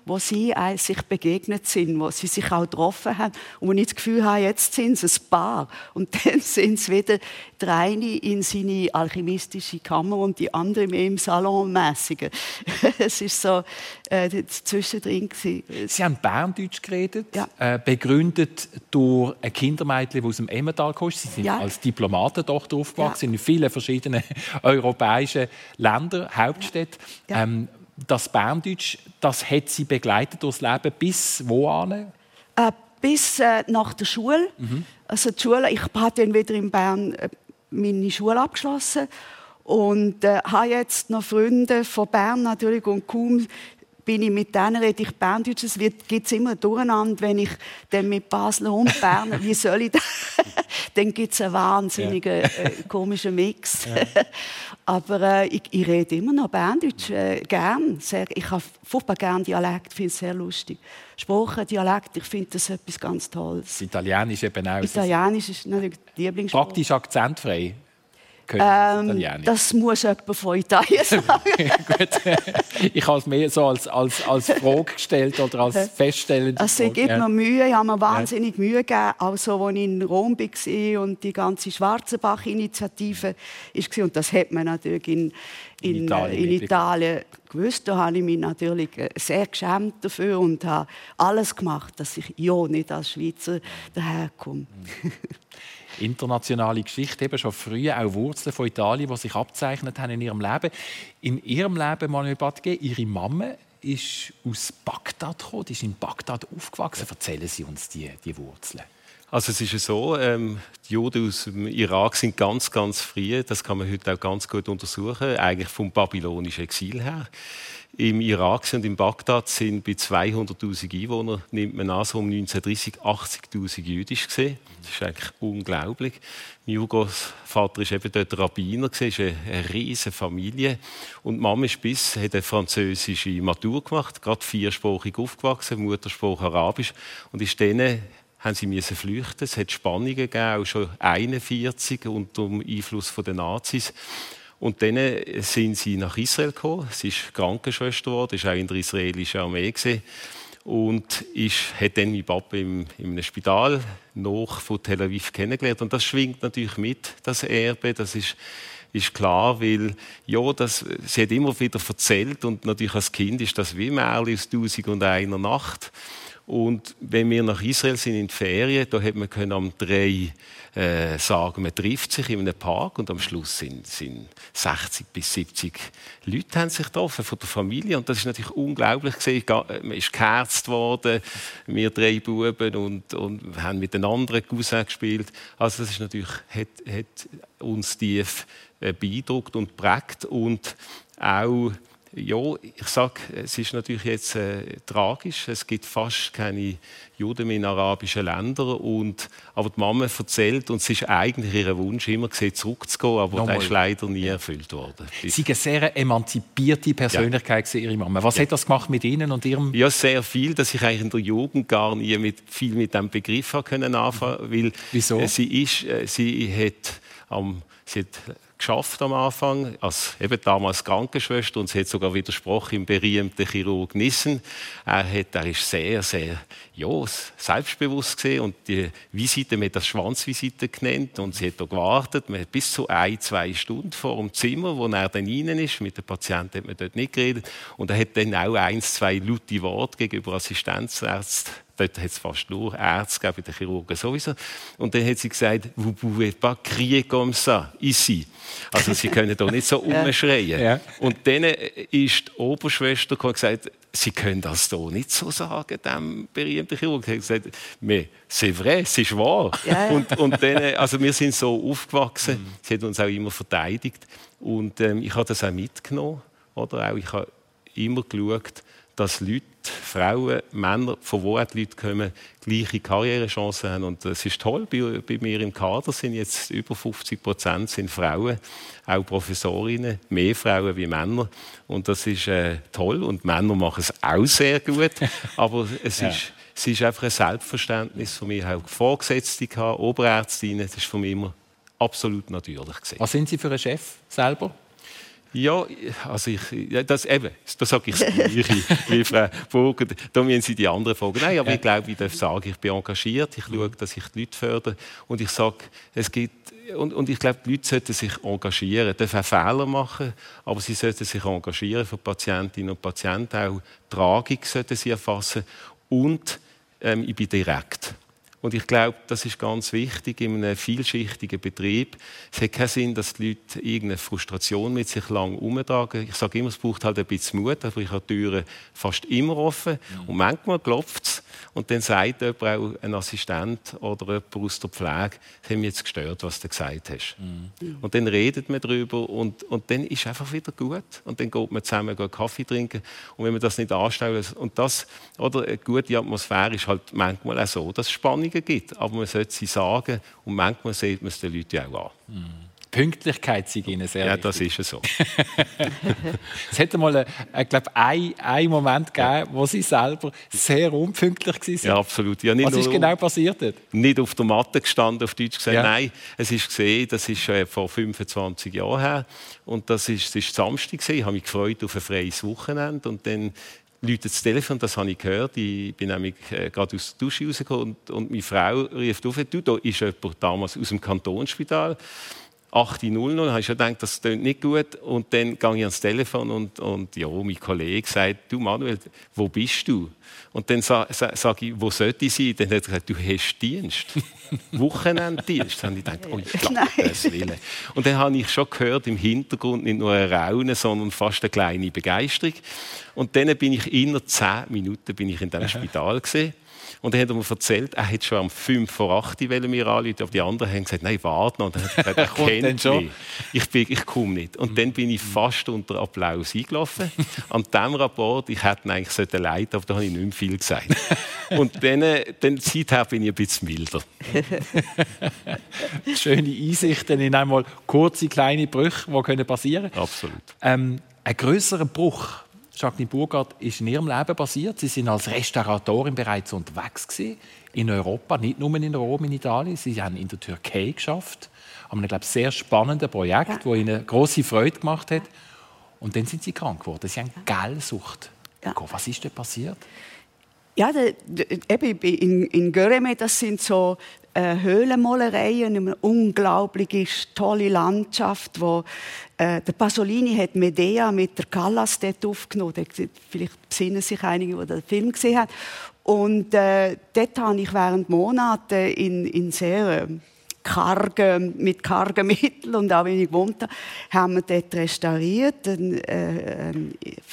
wo sie sich begegnet sind, wo sie sich auch getroffen haben und wo ich das Gefühl habe, jetzt sind sie ein Paar. Und (laughs) dann sind sie wieder der eine in seine alchemistische Kammer und die andere mehr im Salonmäßigen. (laughs) es ist so äh, zwischendrin. Sie haben Berndeutsch geredet, ja. äh, begründet durch ein Kindermädchen, das aus dem Emmental kam. Sie sind ja. als Diplomatentochter aufgewachsen ja. in vielen verschiedenen (laughs) europäischen Ländern, Hauptstädten. Ähm, das Berndeutsch, das hat sie begleitet durchs Leben bis wo Äh, bis äh, nach der Schule. Mhm. Also die Schule, ich habe dann wieder in Bern äh, meine Schule abgeschlossen und äh, habe jetzt noch Freunde von Bern natürlich und kaum bin ich mit denen rede ich Berndeutsch. Es gibt immer durcheinander, wenn ich dann mit Basler und Berner, wie soll ich das? (laughs) dann gibt es einen wahnsinnigen ja. äh, komischen Mix. Ja. (laughs) Aber äh, ich, ich, rede immer noch Berndeutsch, äh, gern. Sehr, ich habe furchtbar gern Dialekt, finde es sehr lustig. Sprache, Dialekt, ich finde das etwas ganz Tolles. Italienisch eben auch. Italienisch ist natürlich Lieblingssprache. Praktisch akzentfrei. Ähm, das muss jemand von Italien (laughs) sagen. ich habe es mehr so als, als, als Frage gestellt oder als feststellend. Also, es gibt mir Mühe, ich habe mir wahnsinnig Mühe gegeben, also als ich in Rom war und die ganze Schwarzenbach-Initiative war. Und das hat man natürlich in, in, in Italien, in Italien gewusst. Da habe ich mich natürlich äh, sehr geschämt dafür und habe alles gemacht, dass ich ja nicht als Schweizer daherkomme. (laughs) internationale Geschichte, eben schon früh auch Wurzeln von Italien, die sich abzeichnet haben in ihrem Leben. In ihrem Leben, Manuel Badge, ihre Mama ist aus Bagdad gekommen, ist in Bagdad aufgewachsen. Erzählen Sie uns die, die Wurzeln. Also es ist so, ähm, die Juden aus dem Irak sind ganz, ganz früh, das kann man heute auch ganz gut untersuchen, eigentlich vom babylonischen Exil her im Irak und in Bagdad sind bei 200.000 Einwohnern, nimmt man an, so um 1930 80.000 jüdisch gesehen. Das ist eigentlich unglaublich. Mein Urgroßvater war eben dort Rabbiner, es ist eine, riesige Familie. Und Mama ist bis, hat eine französische Matur gemacht, gerade viersprachig aufgewachsen, Muttersprache Arabisch. Und ist dann haben sie müssen flüchten. Es hat Spannungen gegeben, auch schon 41 unter dem Einfluss der Nazis. Und dann äh, sind sie nach Israel gekommen. Sie ist Krankenschwester geworden, ist auch in der israelischen Armee gewesen. und ist, hat dann meinen Papa im, in einem Spital noch von Tel Aviv kennengelernt. Und das schwingt natürlich mit, das Erbe. Das ist, ist klar, weil ja, das, sie hat immer wieder erzählt und natürlich als Kind ist das wie Märchen aus Tausend und einer Nacht. Und wenn wir nach Israel sind in die Ferien, da hat man können am drei äh, sagen, man trifft sich in einem Park und am Schluss sind, sind 60 bis 70 Leute haben sich getroffen von der Familie und das ist natürlich unglaublich gesehen. Man ist geherzt worden, wir drei Buben und, und haben mit den anderen Cousin gespielt. Also das ist natürlich hat, hat uns tief äh, beeindruckt und prägt und auch ja, ich sage, es ist natürlich jetzt äh, tragisch. Es gibt fast keine Juden in arabischen Ländern. Und, aber die Mama erzählt, und es ist eigentlich ihr Wunsch, immer zurückzugehen, aber Nochmal. der ist leider nie erfüllt worden. Sie sind eine sehr emanzipierte Persönlichkeit, ja. Ihre Mama. Was ja. hat das gemacht mit Ihnen und Ihrem... Ja, sehr viel, dass ich eigentlich in der Jugend gar nie mit, viel mit diesem Begriff anfangen konnte. Weil Wieso? Äh, sie, ist, äh, sie hat am... Sie hat geschafft am Anfang, als eben damals Krankenschwester und sie hat sogar widersprochen im berühmten Chirurg Nissen. Er, hat, er ist sehr, sehr ja, selbstbewusst gesehen und die Visite, man hat das Schwanzvisite genannt und sie hat da gewartet, man hat bis zu ein, zwei Stunden vor dem Zimmer, wo er dann rein ist, mit dem Patienten hat man dort nicht geredet und er hat dann auch ein, zwei laute Worte gegenüber Assistenzärzten Dort hat es fast nur Ärzte gegeben, bei den Chirurgen sowieso. Und dann hat sie gesagt, vous pouvez pas crier comme ça, ici. Also sie können da nicht so (laughs) umschreien. Ja. Und dann ist die Oberschwester gesagt, sie können das hier nicht so sagen, dem berühmten Chirurg. Sie hat gesagt, mais c'est vrai, es ist wahr. Ja. Und, und dann, also wir sind so aufgewachsen, mhm. sie hat uns auch immer verteidigt. Und ähm, ich habe das auch mitgenommen. Oder? Auch ich habe immer geschaut, dass Leute, Frauen, Männer, von wo die Leute kommen, gleiche Karrierechancen haben. Und das ist toll. Bei, bei mir im Kader sind jetzt über 50 Prozent sind Frauen, auch Professorinnen, mehr Frauen wie Männer. Und das ist äh, toll. Und Männer machen es auch sehr gut. (laughs) Aber es ja. ist es ist einfach ein Selbstverständnis von mir, auch Vorgesetzte Oberärztinnen, das ist von mir immer absolut natürlich gewesen. Was sind Sie für ein Chef selber? Ja, also ich, ja, das eben, da sage ich das (laughs) wie Frau Burger. Da müssen Sie die anderen fragen. Nein, aber ich glaube, ich darf sagen, ich bin engagiert, ich schaue, dass ich die Leute fördere und ich sage, es gibt und, und, ich glaube, die Leute sollten sich engagieren, dürfen auch Fehler machen, aber sie sollten sich engagieren für Patientinnen und Patienten, auch Tragik sollten sie erfassen und ähm, ich bin direkt. Und ich glaube, das ist ganz wichtig in einem vielschichtigen Betrieb. Es hat keinen Sinn, dass die Leute irgendeine Frustration mit sich lang umtragen. Ich sage immer, es braucht halt ein bisschen Mut, aber ich habe die Türen fast immer offen. Mhm. Und manchmal klopft es. Und dann sagt jemand, auch ein Assistent oder jemand aus der Pflege, es hat mich jetzt gestört, was du gesagt hast. Mhm. Und dann redet man darüber und, und dann ist es einfach wieder gut. Und dann geht man zusammen einen Kaffee trinken. Und wenn man das nicht anstellt, und das, oder eine gute Atmosphäre ist halt manchmal auch so, dass es Spannungen gibt. Aber man sollte sie sagen und manchmal sieht man es den Leuten auch an. Mhm. Pünktlichkeit sei Ihnen sehr Ja, das ist so. (laughs) es hätte mal, einen, äh, glaube einen, Moment gegeben, wo Sie selber sehr unpünktlich waren. Ja, absolut. Ja, Was ist genau passiert? Dort? Nicht auf der Matte gestanden, auf Deutsch gesagt. Ja. Nein, es ist gesehen, das ist äh, vor 25 Jahren her. Und das ist, das ist Samstag. Gewesen. Ich habe mich gefreut auf ein freies Wochenende. Und dann läutet das Telefon, das habe ich gehört. Ich bin nämlich äh, gerade aus der Dusche rausgekommen und, und meine Frau rief auf, du, da ist jemand damals aus dem Kantonsspital. 8.00, habe ich schon gedacht, das klingt nicht gut. Und dann gehe ich ans Telefon und, und ja, mein Kollege sagt, du Manuel, wo bist du? Und dann sage sag ich, wo sollte ich sein? Dann hat er gesagt, du hast Dienst. (laughs) Wochenenddienst. Dann habe ich gedacht, oh, ich (laughs) glaube, das Wille. Und dann habe ich schon gehört, im Hintergrund nicht nur ein Raunen, sondern fast eine kleine Begeisterung. Und dann bin ich innerhalb zehn Minuten bin ich in diesem Spital gesehen. Und dann hat er mir erzählt, er hätte schon am 5 vor 8 Uhr mir anrufen, aber die anderen haben gesagt, nein, warte noch. Und dann hat er gesagt, er (laughs) kennt mich. Ich, bin, ich komme nicht. Und dann bin ich fast unter Applaus eingelaufen. (laughs) An diesem Rapport, ich hätte ihn eigentlich leiten aber da habe ich nicht mehr viel gesagt. (laughs) Und dann, dann seither bin ich ein bisschen milder. Schöne Einsichten in einmal kurze, kleine Brüche, die passieren können. Absolut. Ähm, ein größerer Bruch Jacqueline Burgard ist in ihrem Leben passiert. Sie sind als Restauratorin bereits unterwegs gewesen, in Europa, nicht nur in Rom, in Italien. Sie haben in der Türkei geschafft, haben ein, glaube ich, sehr spannendes Projekt, ja. das ihnen große Freude gemacht hat. Und dann sind sie krank geworden. Sie haben Geldsucht. Ja. Was ist denn passiert? Ja, de, de, eben in, in Göreme, das sind so äh, Höhlenmalereien, eine unglaubliche, tolle Landschaft, wo äh, der Pasolini hat Medea mit der Callas dort aufgenommen. Vielleicht besinnen sich einige, die den Film gesehen haben. Und äh, dort habe ich während Monaten in, in sehr äh, karge, mit kargen Mitteln und auch wenn ich gewohnt habe, haben wir dort restauriert äh,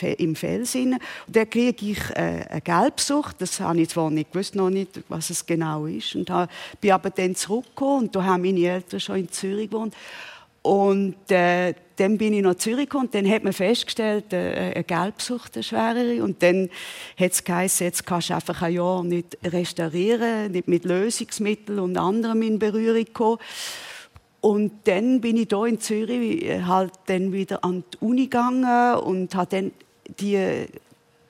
äh, im Felsen. Und da kriege ich äh, eine Gelbsucht. Das habe ich zwar nicht gewusst, noch nicht, was es genau ist. Und habe, bin aber dann zurückgekommen und da haben meine Eltern schon in Zürich gewohnt. Und äh, dann bin ich nach Zürich gekommen und dann hat man festgestellt, äh, eine Gelbsucht, eine schwerere. Und dann hat es geheißen, jetzt kannst du einfach ein Jahr nicht restaurieren, nicht mit Lösungsmitteln und anderem in Berührung kommen. Und dann bin ich hier in Zürich äh, halt dann wieder an die Uni gegangen und habe dann die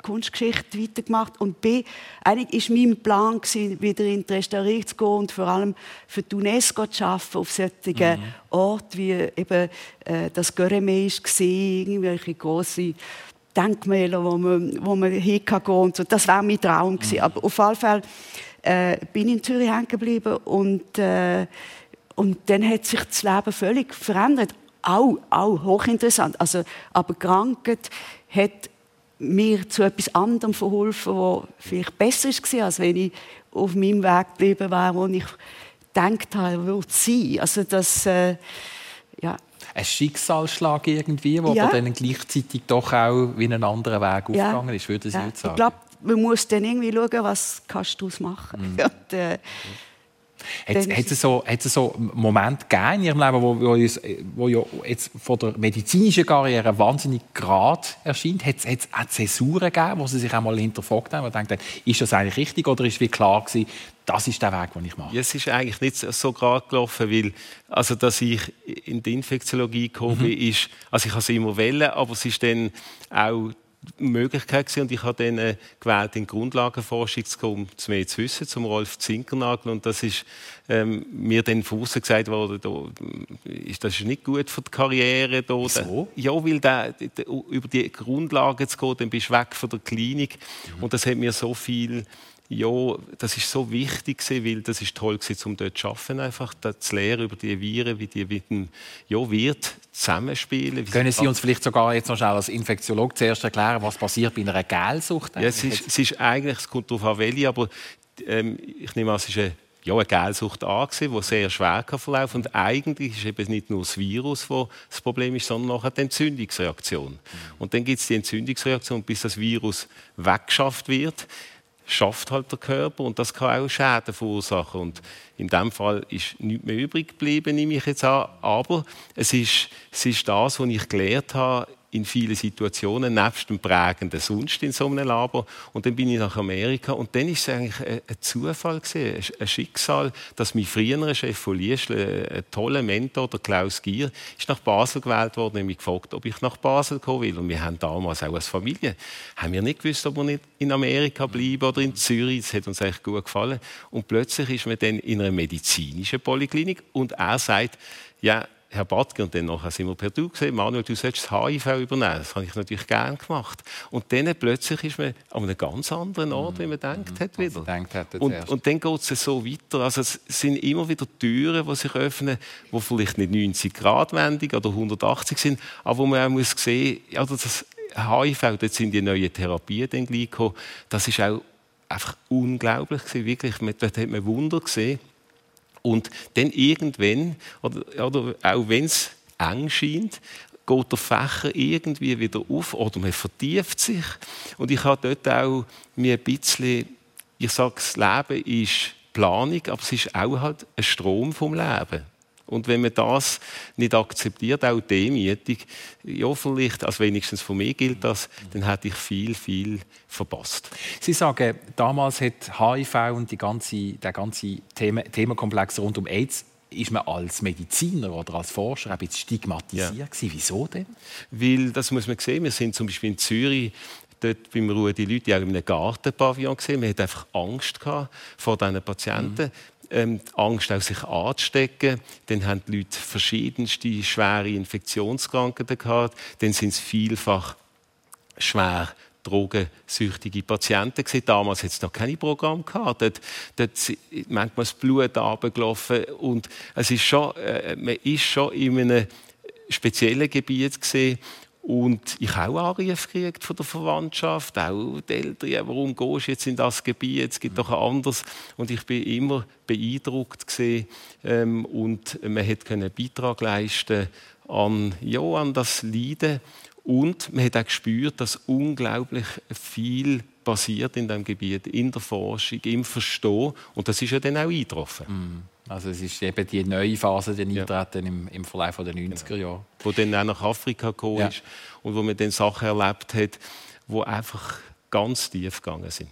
Kunstgeschichte weitergemacht und B, eigentlich war mein Plan gewesen, wieder in die Restaurierung zu gehen und vor allem für die UNESCO zu arbeiten, auf solchen mhm. Orten wie eben äh, das Göreme war, irgendwelche große Denkmäler, wo man, wo man hingehen und so. Das war mein Traum gewesen. Mhm. Aber auf jeden Fall äh, bin ich in Zürich hängen geblieben und äh, und dann hat sich das Leben völlig verändert. Auch, auch hochinteressant. Also, aber Krankheit hat mir zu etwas anderem verholfen, was vielleicht besser war, als wenn ich auf meinem Weg geblieben wäre, wo ich gedacht habe, würde sein. Also das, äh, ja. Ein Schicksalsschlag irgendwie, wo ja. dann gleichzeitig doch auch wie einen anderen Weg ja. aufgegangen ist, würde ich ja. sagen. Ich glaube, man muss dann irgendwie schauen, was kannst du daraus machen. Mhm. (laughs) Und, äh, hat, es so, hat es so Momente gegeben in Ihrem Leben, wo, wo, wo ja jetzt von der medizinischen Karriere wahnsinnig gerade erscheint? Hat es, auch Zäsuren gegeben, wo Sie sich einmal hinterfragt haben und denken, ist das eigentlich richtig oder ist wie klar gewesen, das ist der Weg, den ich mache? Ja, es ist eigentlich nicht so gerade gelaufen, weil also, dass ich in die Infektiologie gekommen mhm. bin, ist, also ich habe es immer wollen, aber es ist dann auch Möglichkeit gewesen. und ich habe dann äh, gewählt, in Grundlagenforschung zu kommen, um mehr zu wissen, zum Rolf Zinkernagel und das ist ähm, mir dann von außen gesagt worden, da, ist das ist nicht gut für die Karriere. Da. Wieso? Ja, weil da, da, über die Grundlagen zu gehen, dann bist du weg von der Klinik mhm. und das hat mir so viel ja, das ist so wichtig gewesen, weil das ist toll gewesen, um dort zu arbeiten, einfach zu lernen über die Viren, wie die mit dem ja, Wirt zusammenspielen. Können Sie uns vielleicht sogar jetzt noch schnell als Infektiologe zuerst erklären, was passiert bei einer Gelsucht? Ja, es ist, es ist eigentlich, es kommt darauf an, welche, aber ähm, ich nehme an, es ist eine ja, eine Gelsucht an, die sehr schwer verlaufen kann. Und eigentlich ist eben nicht nur das Virus, das das Problem ist, sondern auch die Entzündungsreaktion. Und dann gibt es die Entzündungsreaktion, bis das Virus weggeschafft wird schafft halt der Körper und das kann auch Schäden verursachen. Und in dem Fall ist nichts mehr übrig geblieben, nehme ich jetzt an. Aber es ist, es ist das, was ich gelernt habe in vielen Situationen, nebst dem prägenden Sonst in so einem Labor. Und dann bin ich nach Amerika und dann ist es eigentlich ein, Zufall gewesen, ein Schicksal, dass mein früherer Chef von Liesl, ein toller Mentor, der Klaus Gier, ist nach Basel gewählt worden und mich gefragt, ob ich nach Basel kommen will. Und wir haben damals auch als Familie, haben wir nicht gewusst, ob wir nicht in Amerika bleiben oder in Zürich. Das hat uns eigentlich gut gefallen. Und plötzlich ist man dann in einer medizinischen Polyklinik und er sagt, ja, Herr Badke, und dann nachher sind wir per Du gesehen, Manuel, du sollst das HIV übernehmen. Das habe ich natürlich gerne gemacht. Und dann plötzlich ist man an einem ganz anderen Ort, wie man denkt mhm. hat wieder. Hat und, und, dann geht es so weiter. Also es sind immer wieder Türen, die sich öffnen, die vielleicht nicht 90 Grad wendig oder 180 sind, aber wo man auch muss sehen, ja, das HIV, dort sind die neuen Therapien dann gleich gekommen. Das ist auch einfach unglaublich gewesen, wirklich. Dort hat man Wunder gesehen. Und dann irgendwann, oder, oder auch wenn es eng scheint, geht der Fächer irgendwie wieder auf oder man vertieft sich. Und ich habe dort auch mir ein bisschen, ich sage, das Leben ist Planung, aber es ist auch halt ein Strom vom Leben. Und wenn man das nicht akzeptiert, auch demütig, ja, vielleicht, also wenigstens von mir gilt das, dann hätte ich viel, viel verpasst. Sie sagen, damals hat HIV und die ganze, der ganze Thema, Themenkomplex rund um AIDS ist man als Mediziner oder als Forscher ein bisschen stigmatisiert ja. Wieso denn? Weil, das muss man sehen, wir sind zum Beispiel in Zürich dort beim Rudi Leute auch in einem Gartenpavillon gesehen. Man hatte einfach Angst vor diesen Patienten. Mhm ähm, Angst, auch sich anzustecken. Dann haben die Leute verschiedenste schwere Infektionskrankheiten gehabt. Dann sind es vielfach schwer drogensüchtige Patienten gewesen. Damals hat es noch keine Programm gehabt. Dort, dort manchmal das Blut abgelaufen und es ist schon, äh, man ist schon in einem speziellen Gebiet gesehen und ich habe auch Anrufe gekriegt von der Verwandtschaft, auch die Eltern, warum gehst du jetzt in das Gebiet, es gibt doch ein anderes. Und ich bin immer beeindruckt gesehen ähm, und man hat einen Beitrag leisten an, ja, an das Leiden und man hat auch gespürt, dass unglaublich viel passiert in diesem Gebiet, in der Forschung, im Verstehen und das ist ja dann auch eingetroffen. Mm. Also es ist eben die neue Phase, die eintreten im, im Verlauf der 90er Jahre. Wo dann auch nach Afrika gekommen ja. ist und wo man dann Sachen erlebt hat, die einfach ganz tief gegangen sind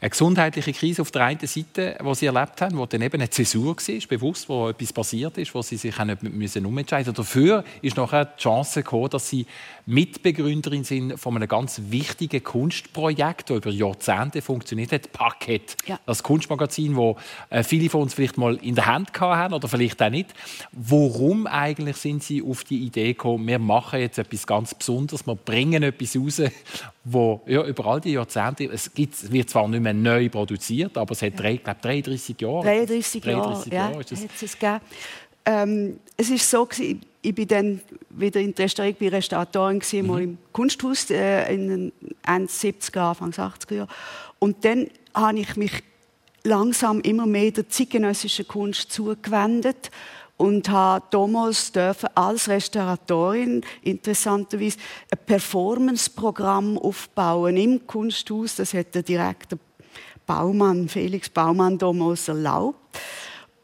eine gesundheitliche Krise auf der einen Seite, die sie erlebt haben, wo dann eben eine Zäsur war, bewusst, wo etwas passiert ist, wo sie sich auch nicht müssen umentscheiden mussten. Dafür ist nachher die Chance gekommen, dass sie Mitbegründerin sind von einem ganz wichtigen Kunstprojekt, das über Jahrzehnte funktioniert hat, Parkett. Ja. Das Kunstmagazin, wo äh, viele von uns vielleicht mal in der Hand haben oder vielleicht auch nicht. Warum eigentlich sind sie auf die Idee gekommen, wir machen jetzt etwas ganz Besonderes, wir bringen etwas raus, wo ja, über all die Jahrzehnte, es, gibt, wird zwar nicht mehr neu produziert, aber es hat drei, glaub, 33 Jahre. 33, 33 Jahre, ja, ist das... es gegeben. Ähm, es ist so, ich bin dann wieder in der Restaurierung bei Restauratorin mhm. mal im Kunsthaus äh, in den 70er, Anfang 80er Jahren. Und dann habe ich mich langsam immer mehr der zeitgenössischen Kunst zugewendet und habe damals dürfen als Restauratorin interessanterweise ein Performance-Programm aufbauen im Kunsthaus. Das hat der Direktor Baumann, Felix Baumann damals erlaubt.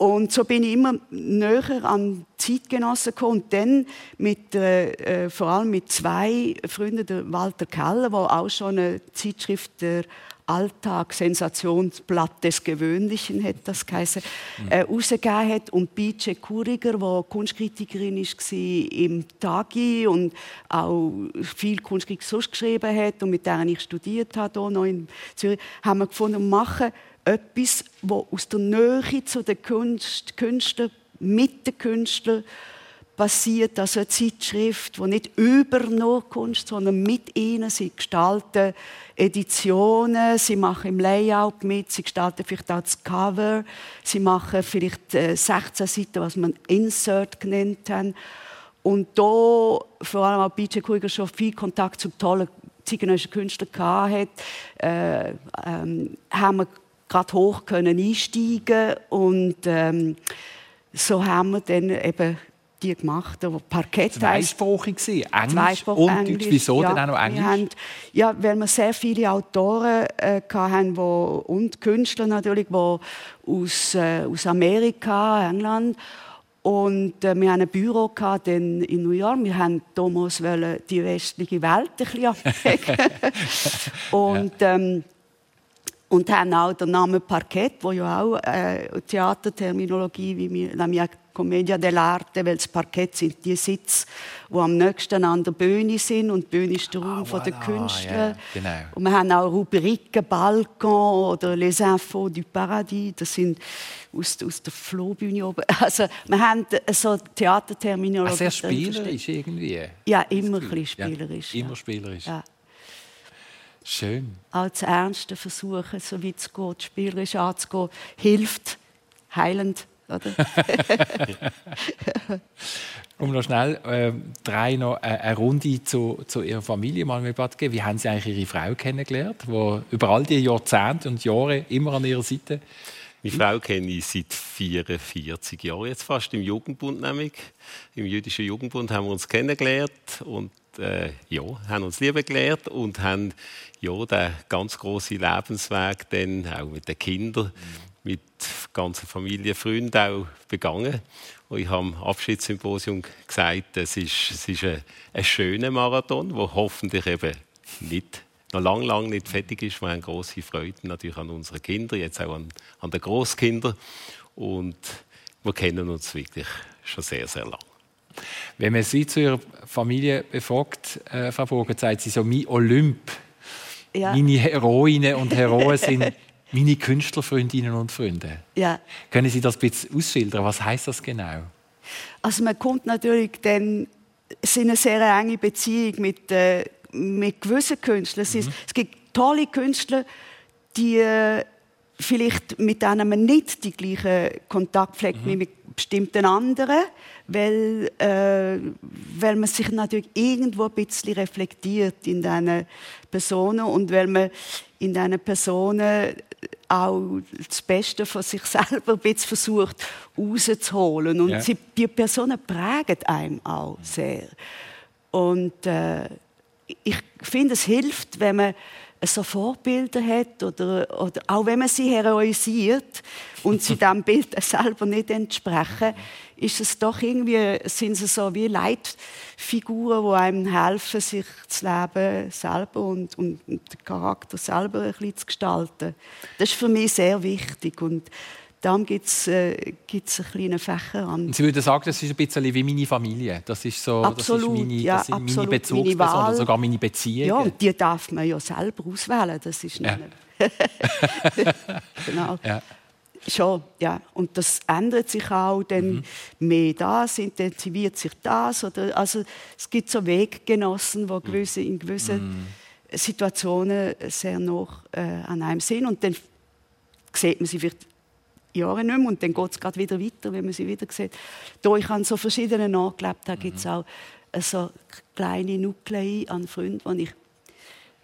Und so bin ich immer näher an Zeitgenossen gekommen. Und dann mit, äh, vor allem mit zwei Freunden, der Walter Keller, der auch schon eine Zeitschrift der Alltag, Sensationsblatt des Gewöhnlichen, hat das geheißen, äh, rausgegeben hat. Und Bice Kuriger, die Kunstkritikerin war im Tagi und auch viel Kunstkritik sonst geschrieben hat und mit der ich studiert habe, hier noch in Zürich, haben wir gefunden, machen etwas, das aus der Nähe zu den Künstlern, mit den Künstlern passiert, also eine Zeitschrift, die nicht über nur Kunst, sondern mit ihnen, sie gestalten Editionen, sie machen im Layout mit, sie gestalten vielleicht auch das Cover, sie machen vielleicht 16 äh, Seiten, was man Insert genannt haben. Und da vor allem auch BJ Kuiger schon viel Kontakt zu tollen zeitgenössischen Künstlern hatte, äh, ähm, haben wir gerade hoch können einsteigen und ähm, so haben wir dann eben die gemacht, wo Parkett Zweisprachig war, Englisch und Deutsch. Wieso ja, denn auch noch Englisch? Haben, ja, weil wir sehr viele Autoren äh, hatten, wo, und Künstler natürlich, die aus, äh, aus Amerika, England und äh, wir hatten ein Büro gehabt in, New York. Wir wollten Thomas die westliche Welt ein bisschen (laughs) abdecken. (laughs) und, ähm, und haben auch den Namen Parkett, wo ja auch äh, Theaterterminologie, wie wir, la Commedia dell'arte, weil das Parkett sind die Sitze, die am nächsten an der Bühne sind und die Bühne ist der Raum ah, voilà, der Künstler. Yeah, genau. Und wir haben auch Rubriken, Balkon oder Les Infos du Paradis, das sind aus, aus der Flohbühne oben. (laughs) Also wir haben so Theaterterminologie. Ah, sehr spielerisch irgendwie. Ja, immer ein bisschen spielerisch. Ja, immer spielerisch. Ja. Schön. Als ernste Versuche, so wie es geht, spielerisch anzugehen, hilft heilend oder? (laughs) (laughs) um noch schnell äh, drei noch äh, eine Runde zu, zu Ihrer Familie mal mit geben. Wie haben Sie eigentlich Ihre Frau kennengelernt, die über all die Jahrzehnte und Jahre immer an Ihrer Seite meine Frau kenne ich seit 44 Jahren jetzt fast im Jugendbund nämlich. Im jüdischen Jugendbund haben wir uns kennengelernt und äh, ja, haben uns lieben gelernt und haben ja den ganz großen Lebensweg dann auch mit den Kindern mit ganzer Familie, Freunden auch begangen. Und ich habe am Abschiedssymposium gesagt, es ist, es ist ein, ein schöner Marathon, der hoffentlich eben nicht noch lang, lang nicht fertig ist. Wir haben große Freude natürlich an unseren Kindern, jetzt auch an, an den Großkindern. Und wir kennen uns wirklich schon sehr, sehr lange. Wenn man Sie zu Ihrer Familie befragt, äh, Frau Burger, sagt sie so, mein Olymp, ja. meine Heroinnen und Heroen sind (laughs) meine Künstlerfreundinnen und Freunde. Ja. Können Sie das ein bisschen ausschildern? Was heißt das genau? Also man kommt natürlich dann in eine sehr enge Beziehung mit, äh, mit gewissen Künstlern. Mhm. Es, ist, es gibt tolle Künstler, die äh, vielleicht mit denen man nicht die gleichen Kontakt pflegt mhm. wie mit bestimmten anderen, weil, äh, weil man sich natürlich irgendwo ein bisschen reflektiert in diesen Personen und weil man in diesen Personen auch das Beste von sich (laughs) selber ein bisschen versucht rauszuholen. Und ja. sie, die Personen prägen einem auch sehr. Und äh, ich finde, es hilft, wenn man so Vorbilder hat oder, oder auch wenn man sie heroisiert und sie dem (laughs) Bild selber nicht entsprechen, ist es doch irgendwie, sind sie so wie Leitfiguren, die einem helfen, sich das Leben selber und, und, und den Charakter selber ein bisschen zu gestalten. Das ist für mich sehr wichtig und Darum gibt es äh, gibt's einen kleinen Fächer an. Sie würden sagen, das ist ein bisschen wie meine Familie. Das ist so, absolut, das ist meine, ja, das sind absolut, meine Bezugspersonen oder sogar meine Beziehungen. Ja, und die darf man ja selber auswählen. Das ist ja. (laughs) genau. Ja. Schon, ja. Und das ändert sich auch, denn mhm. mehr das, intensiviert sich das. Oder, also es gibt so Weggenossen, die gewisse, in gewissen mhm. Situationen sehr noch äh, an einem sind. Und dann sieht man sie vielleicht Jahre nicht mehr und dann geht es gerade wieder weiter, wenn man sie wieder sieht. Da ich an so verschiedenen Orten gelebt habe, gibt es auch äh, so kleine Nuklei an Freunden, die ich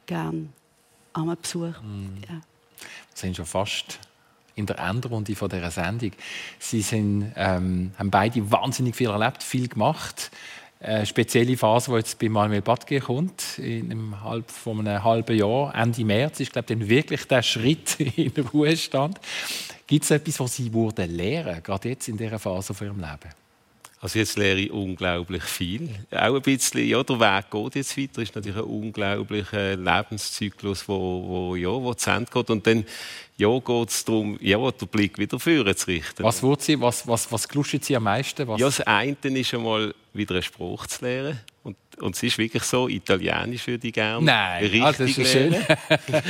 gerne einmal besuche. Mhm. Ja. Wir sind schon fast in der Endrunde von dieser Sendung. Sie sind, ähm, haben beide wahnsinnig viel erlebt, viel gemacht. Eine spezielle Phase, die jetzt bei Manuel Badge kommt, in einem halb, von einem halben Jahr, Ende März, ist glaube ich, dann wirklich der Schritt (laughs) in den Ruhestand. Gibt es etwas, was Sie wurden lernen, gerade jetzt in dieser Phase von Ihrem Leben? Also jetzt lehre ich unglaublich viel. Auch ein bisschen, ja, der Weg geht jetzt weiter. ist natürlich ein unglaublicher Lebenszyklus, wo, wo, ja, wo zu Ende geht. Und dann ja, geht es darum, ja, den Blick wieder führen zu richten. Was, Sie, was, was, was Sie am meisten? Was? Ja, das eine ist einmal, wieder einen Spruch zu lernen. Und, und es ist wirklich so, Italienisch würde ich gerne Nein, richtig ah, (laughs) das ist lernen. Schön.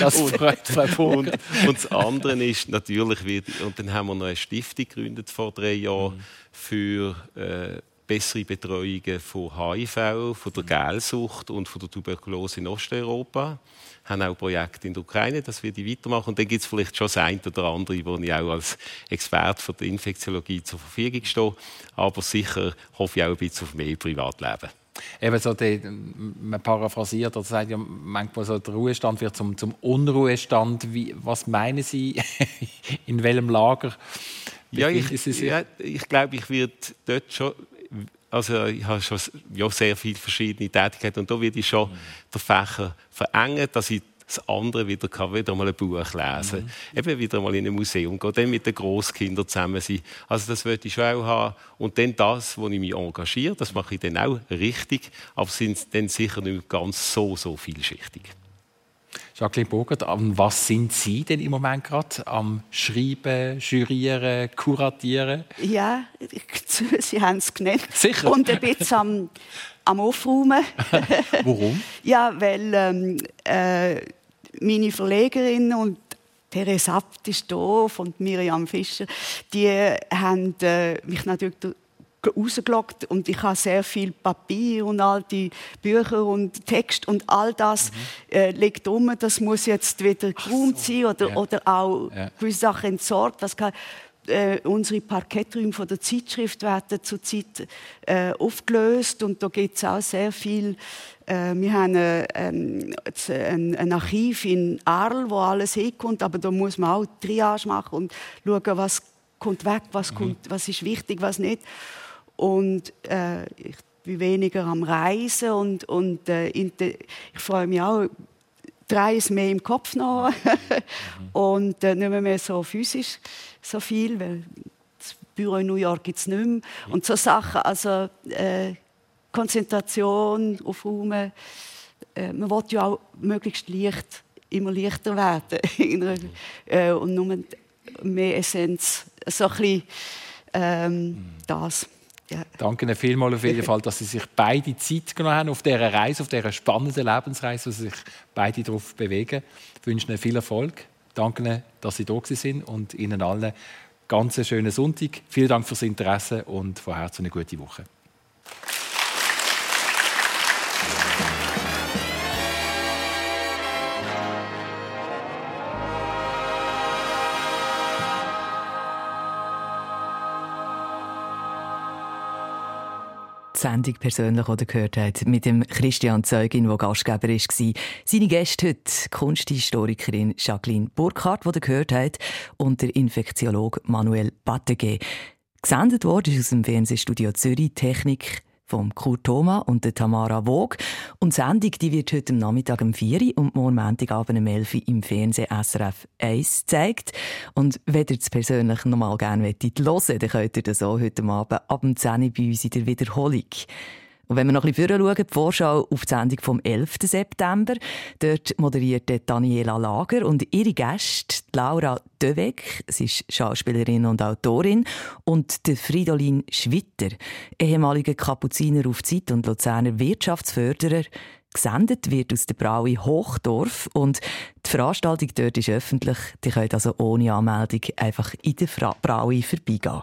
das freut Frau und, und das andere ist natürlich, wieder, und dann haben wir noch eine Stiftung gegründet vor drei Jahren mhm. für äh, bessere Betreuungen von HIV, von der mhm. Gelsucht und von der Tuberkulose in Osteuropa haben auch Projekte in der Ukraine, das werde ich weitermachen. Und dann gibt es vielleicht schon das eine oder andere, wo ich auch als Experte für die Infektiologie zur Verfügung stehe. Aber sicher hoffe ich auch ein bisschen auf mehr Privatleben. Eben so die, man paraphrasiert oder sagt ja manchmal so, der Ruhestand wird zum, zum Unruhestand. Wie, was meinen Sie, (laughs) in welchem Lager ja, ich, ja, ich glaube, ich werde dort schon also ich habe schon ja, sehr viele verschiedene Tätigkeiten und da werde ich schon mhm. den Fächer verengen, dass ich das andere wieder kann, wieder mal ein Buch lesen, mhm. eben wieder mal in ein Museum gehen, dann mit den Großkindern zusammen sein. Also das würde ich schon auch haben. Und dann das, wo ich mich engagiere, das mache ich dann auch richtig, aber sind dann sicher nicht ganz so, so vielschichtig. Jacqueline Bogert, an was sind Sie denn im Moment gerade? Am Schreiben, Jurieren, Kuratieren? Ja, (laughs) Sie haben es genannt. Sicher. Und ein bisschen am, am Aufräumen. (laughs) Warum? ja, weil ähm, äh, meine Verlegerin und Therese Abt ist doof und Miriam Fischer, die haben äh, mich natürlich rausgelockt und ich habe sehr viel Papier und alte Bücher und Text und all das mhm. äh, liegt um. Das muss jetzt wieder geräumt so. sein oder, ja. oder auch ja. gewisse Sachen entsorgt. Was kann, äh, unsere Parketträume von der Zeitschrift werden zurzeit äh, aufgelöst und da gibt es auch sehr viel. Äh, wir haben äh, ähm, ein, ein, Archiv in Arl, wo alles hinkommt, aber da muss man auch Triage machen und schauen, was kommt weg, was, mhm. kommt, was ist wichtig, was nicht. Und äh, ich bin weniger am Reisen und, und äh, ich freue mich auch, drei ist mehr im Kopf noch (laughs) und äh, nicht mehr, so physisch so viel, weil das Büro in New York gibt es nicht mehr. Und so Sachen, also äh, Konzentration, Aufräumen, äh, man will ja auch möglichst leicht, immer leichter werden (laughs) äh, und nur mehr Essenz, so ein bisschen ähm, mhm. das. Ja. Danke Ihnen vielmals auf jeden Fall, dass Sie sich beide Zeit genommen haben auf dieser Reise, auf dieser spannenden Lebensreise, wo Sie sich beide darauf bewegen. Ich wünsche Ihnen viel Erfolg. Danke Ihnen, dass Sie da sind und Ihnen allen ganz schönen Sonntag. Vielen Dank fürs Interesse und von Herzen eine gute Woche. Sendung persönlich oder gehört hat, mit dem Christian Zeugin, der Gastgeber war. Seine Gäste heute Kunsthistorikerin Jacqueline Burkhardt, die gehört hat, und der Infektiologe Manuel Battegue. Gesendet wurde aus dem Fernsehstudio Zürich Technik vom Kurt Thoma und der Tamara Wog. Und die Sendung die wird heute Nachmittag um 4 Uhr und morgen Montagabend um 11 Uhr im Fernsehen SRF 1 gezeigt. Und wenn ihr es persönlich noch mal gerne hören wollt, dann könnt ihr das auch heute Abend ab dem 10 Uhr bei uns in der Wiederholung. Und wenn wir noch ein bisschen schauen, die Vorschau auf die Sendung vom 11. September, dort moderiert Daniela Lager und ihre Gäste, Laura Döweg, sie ist Schauspielerin und Autorin, und Fridolin Schwitter, ehemaliger Kapuziner auf Zeit und Luzerner Wirtschaftsförderer, gesendet wird aus der Braui Hochdorf und die Veranstaltung dort ist öffentlich. Die könnt also ohne Anmeldung einfach in der Braui vorbeigehen.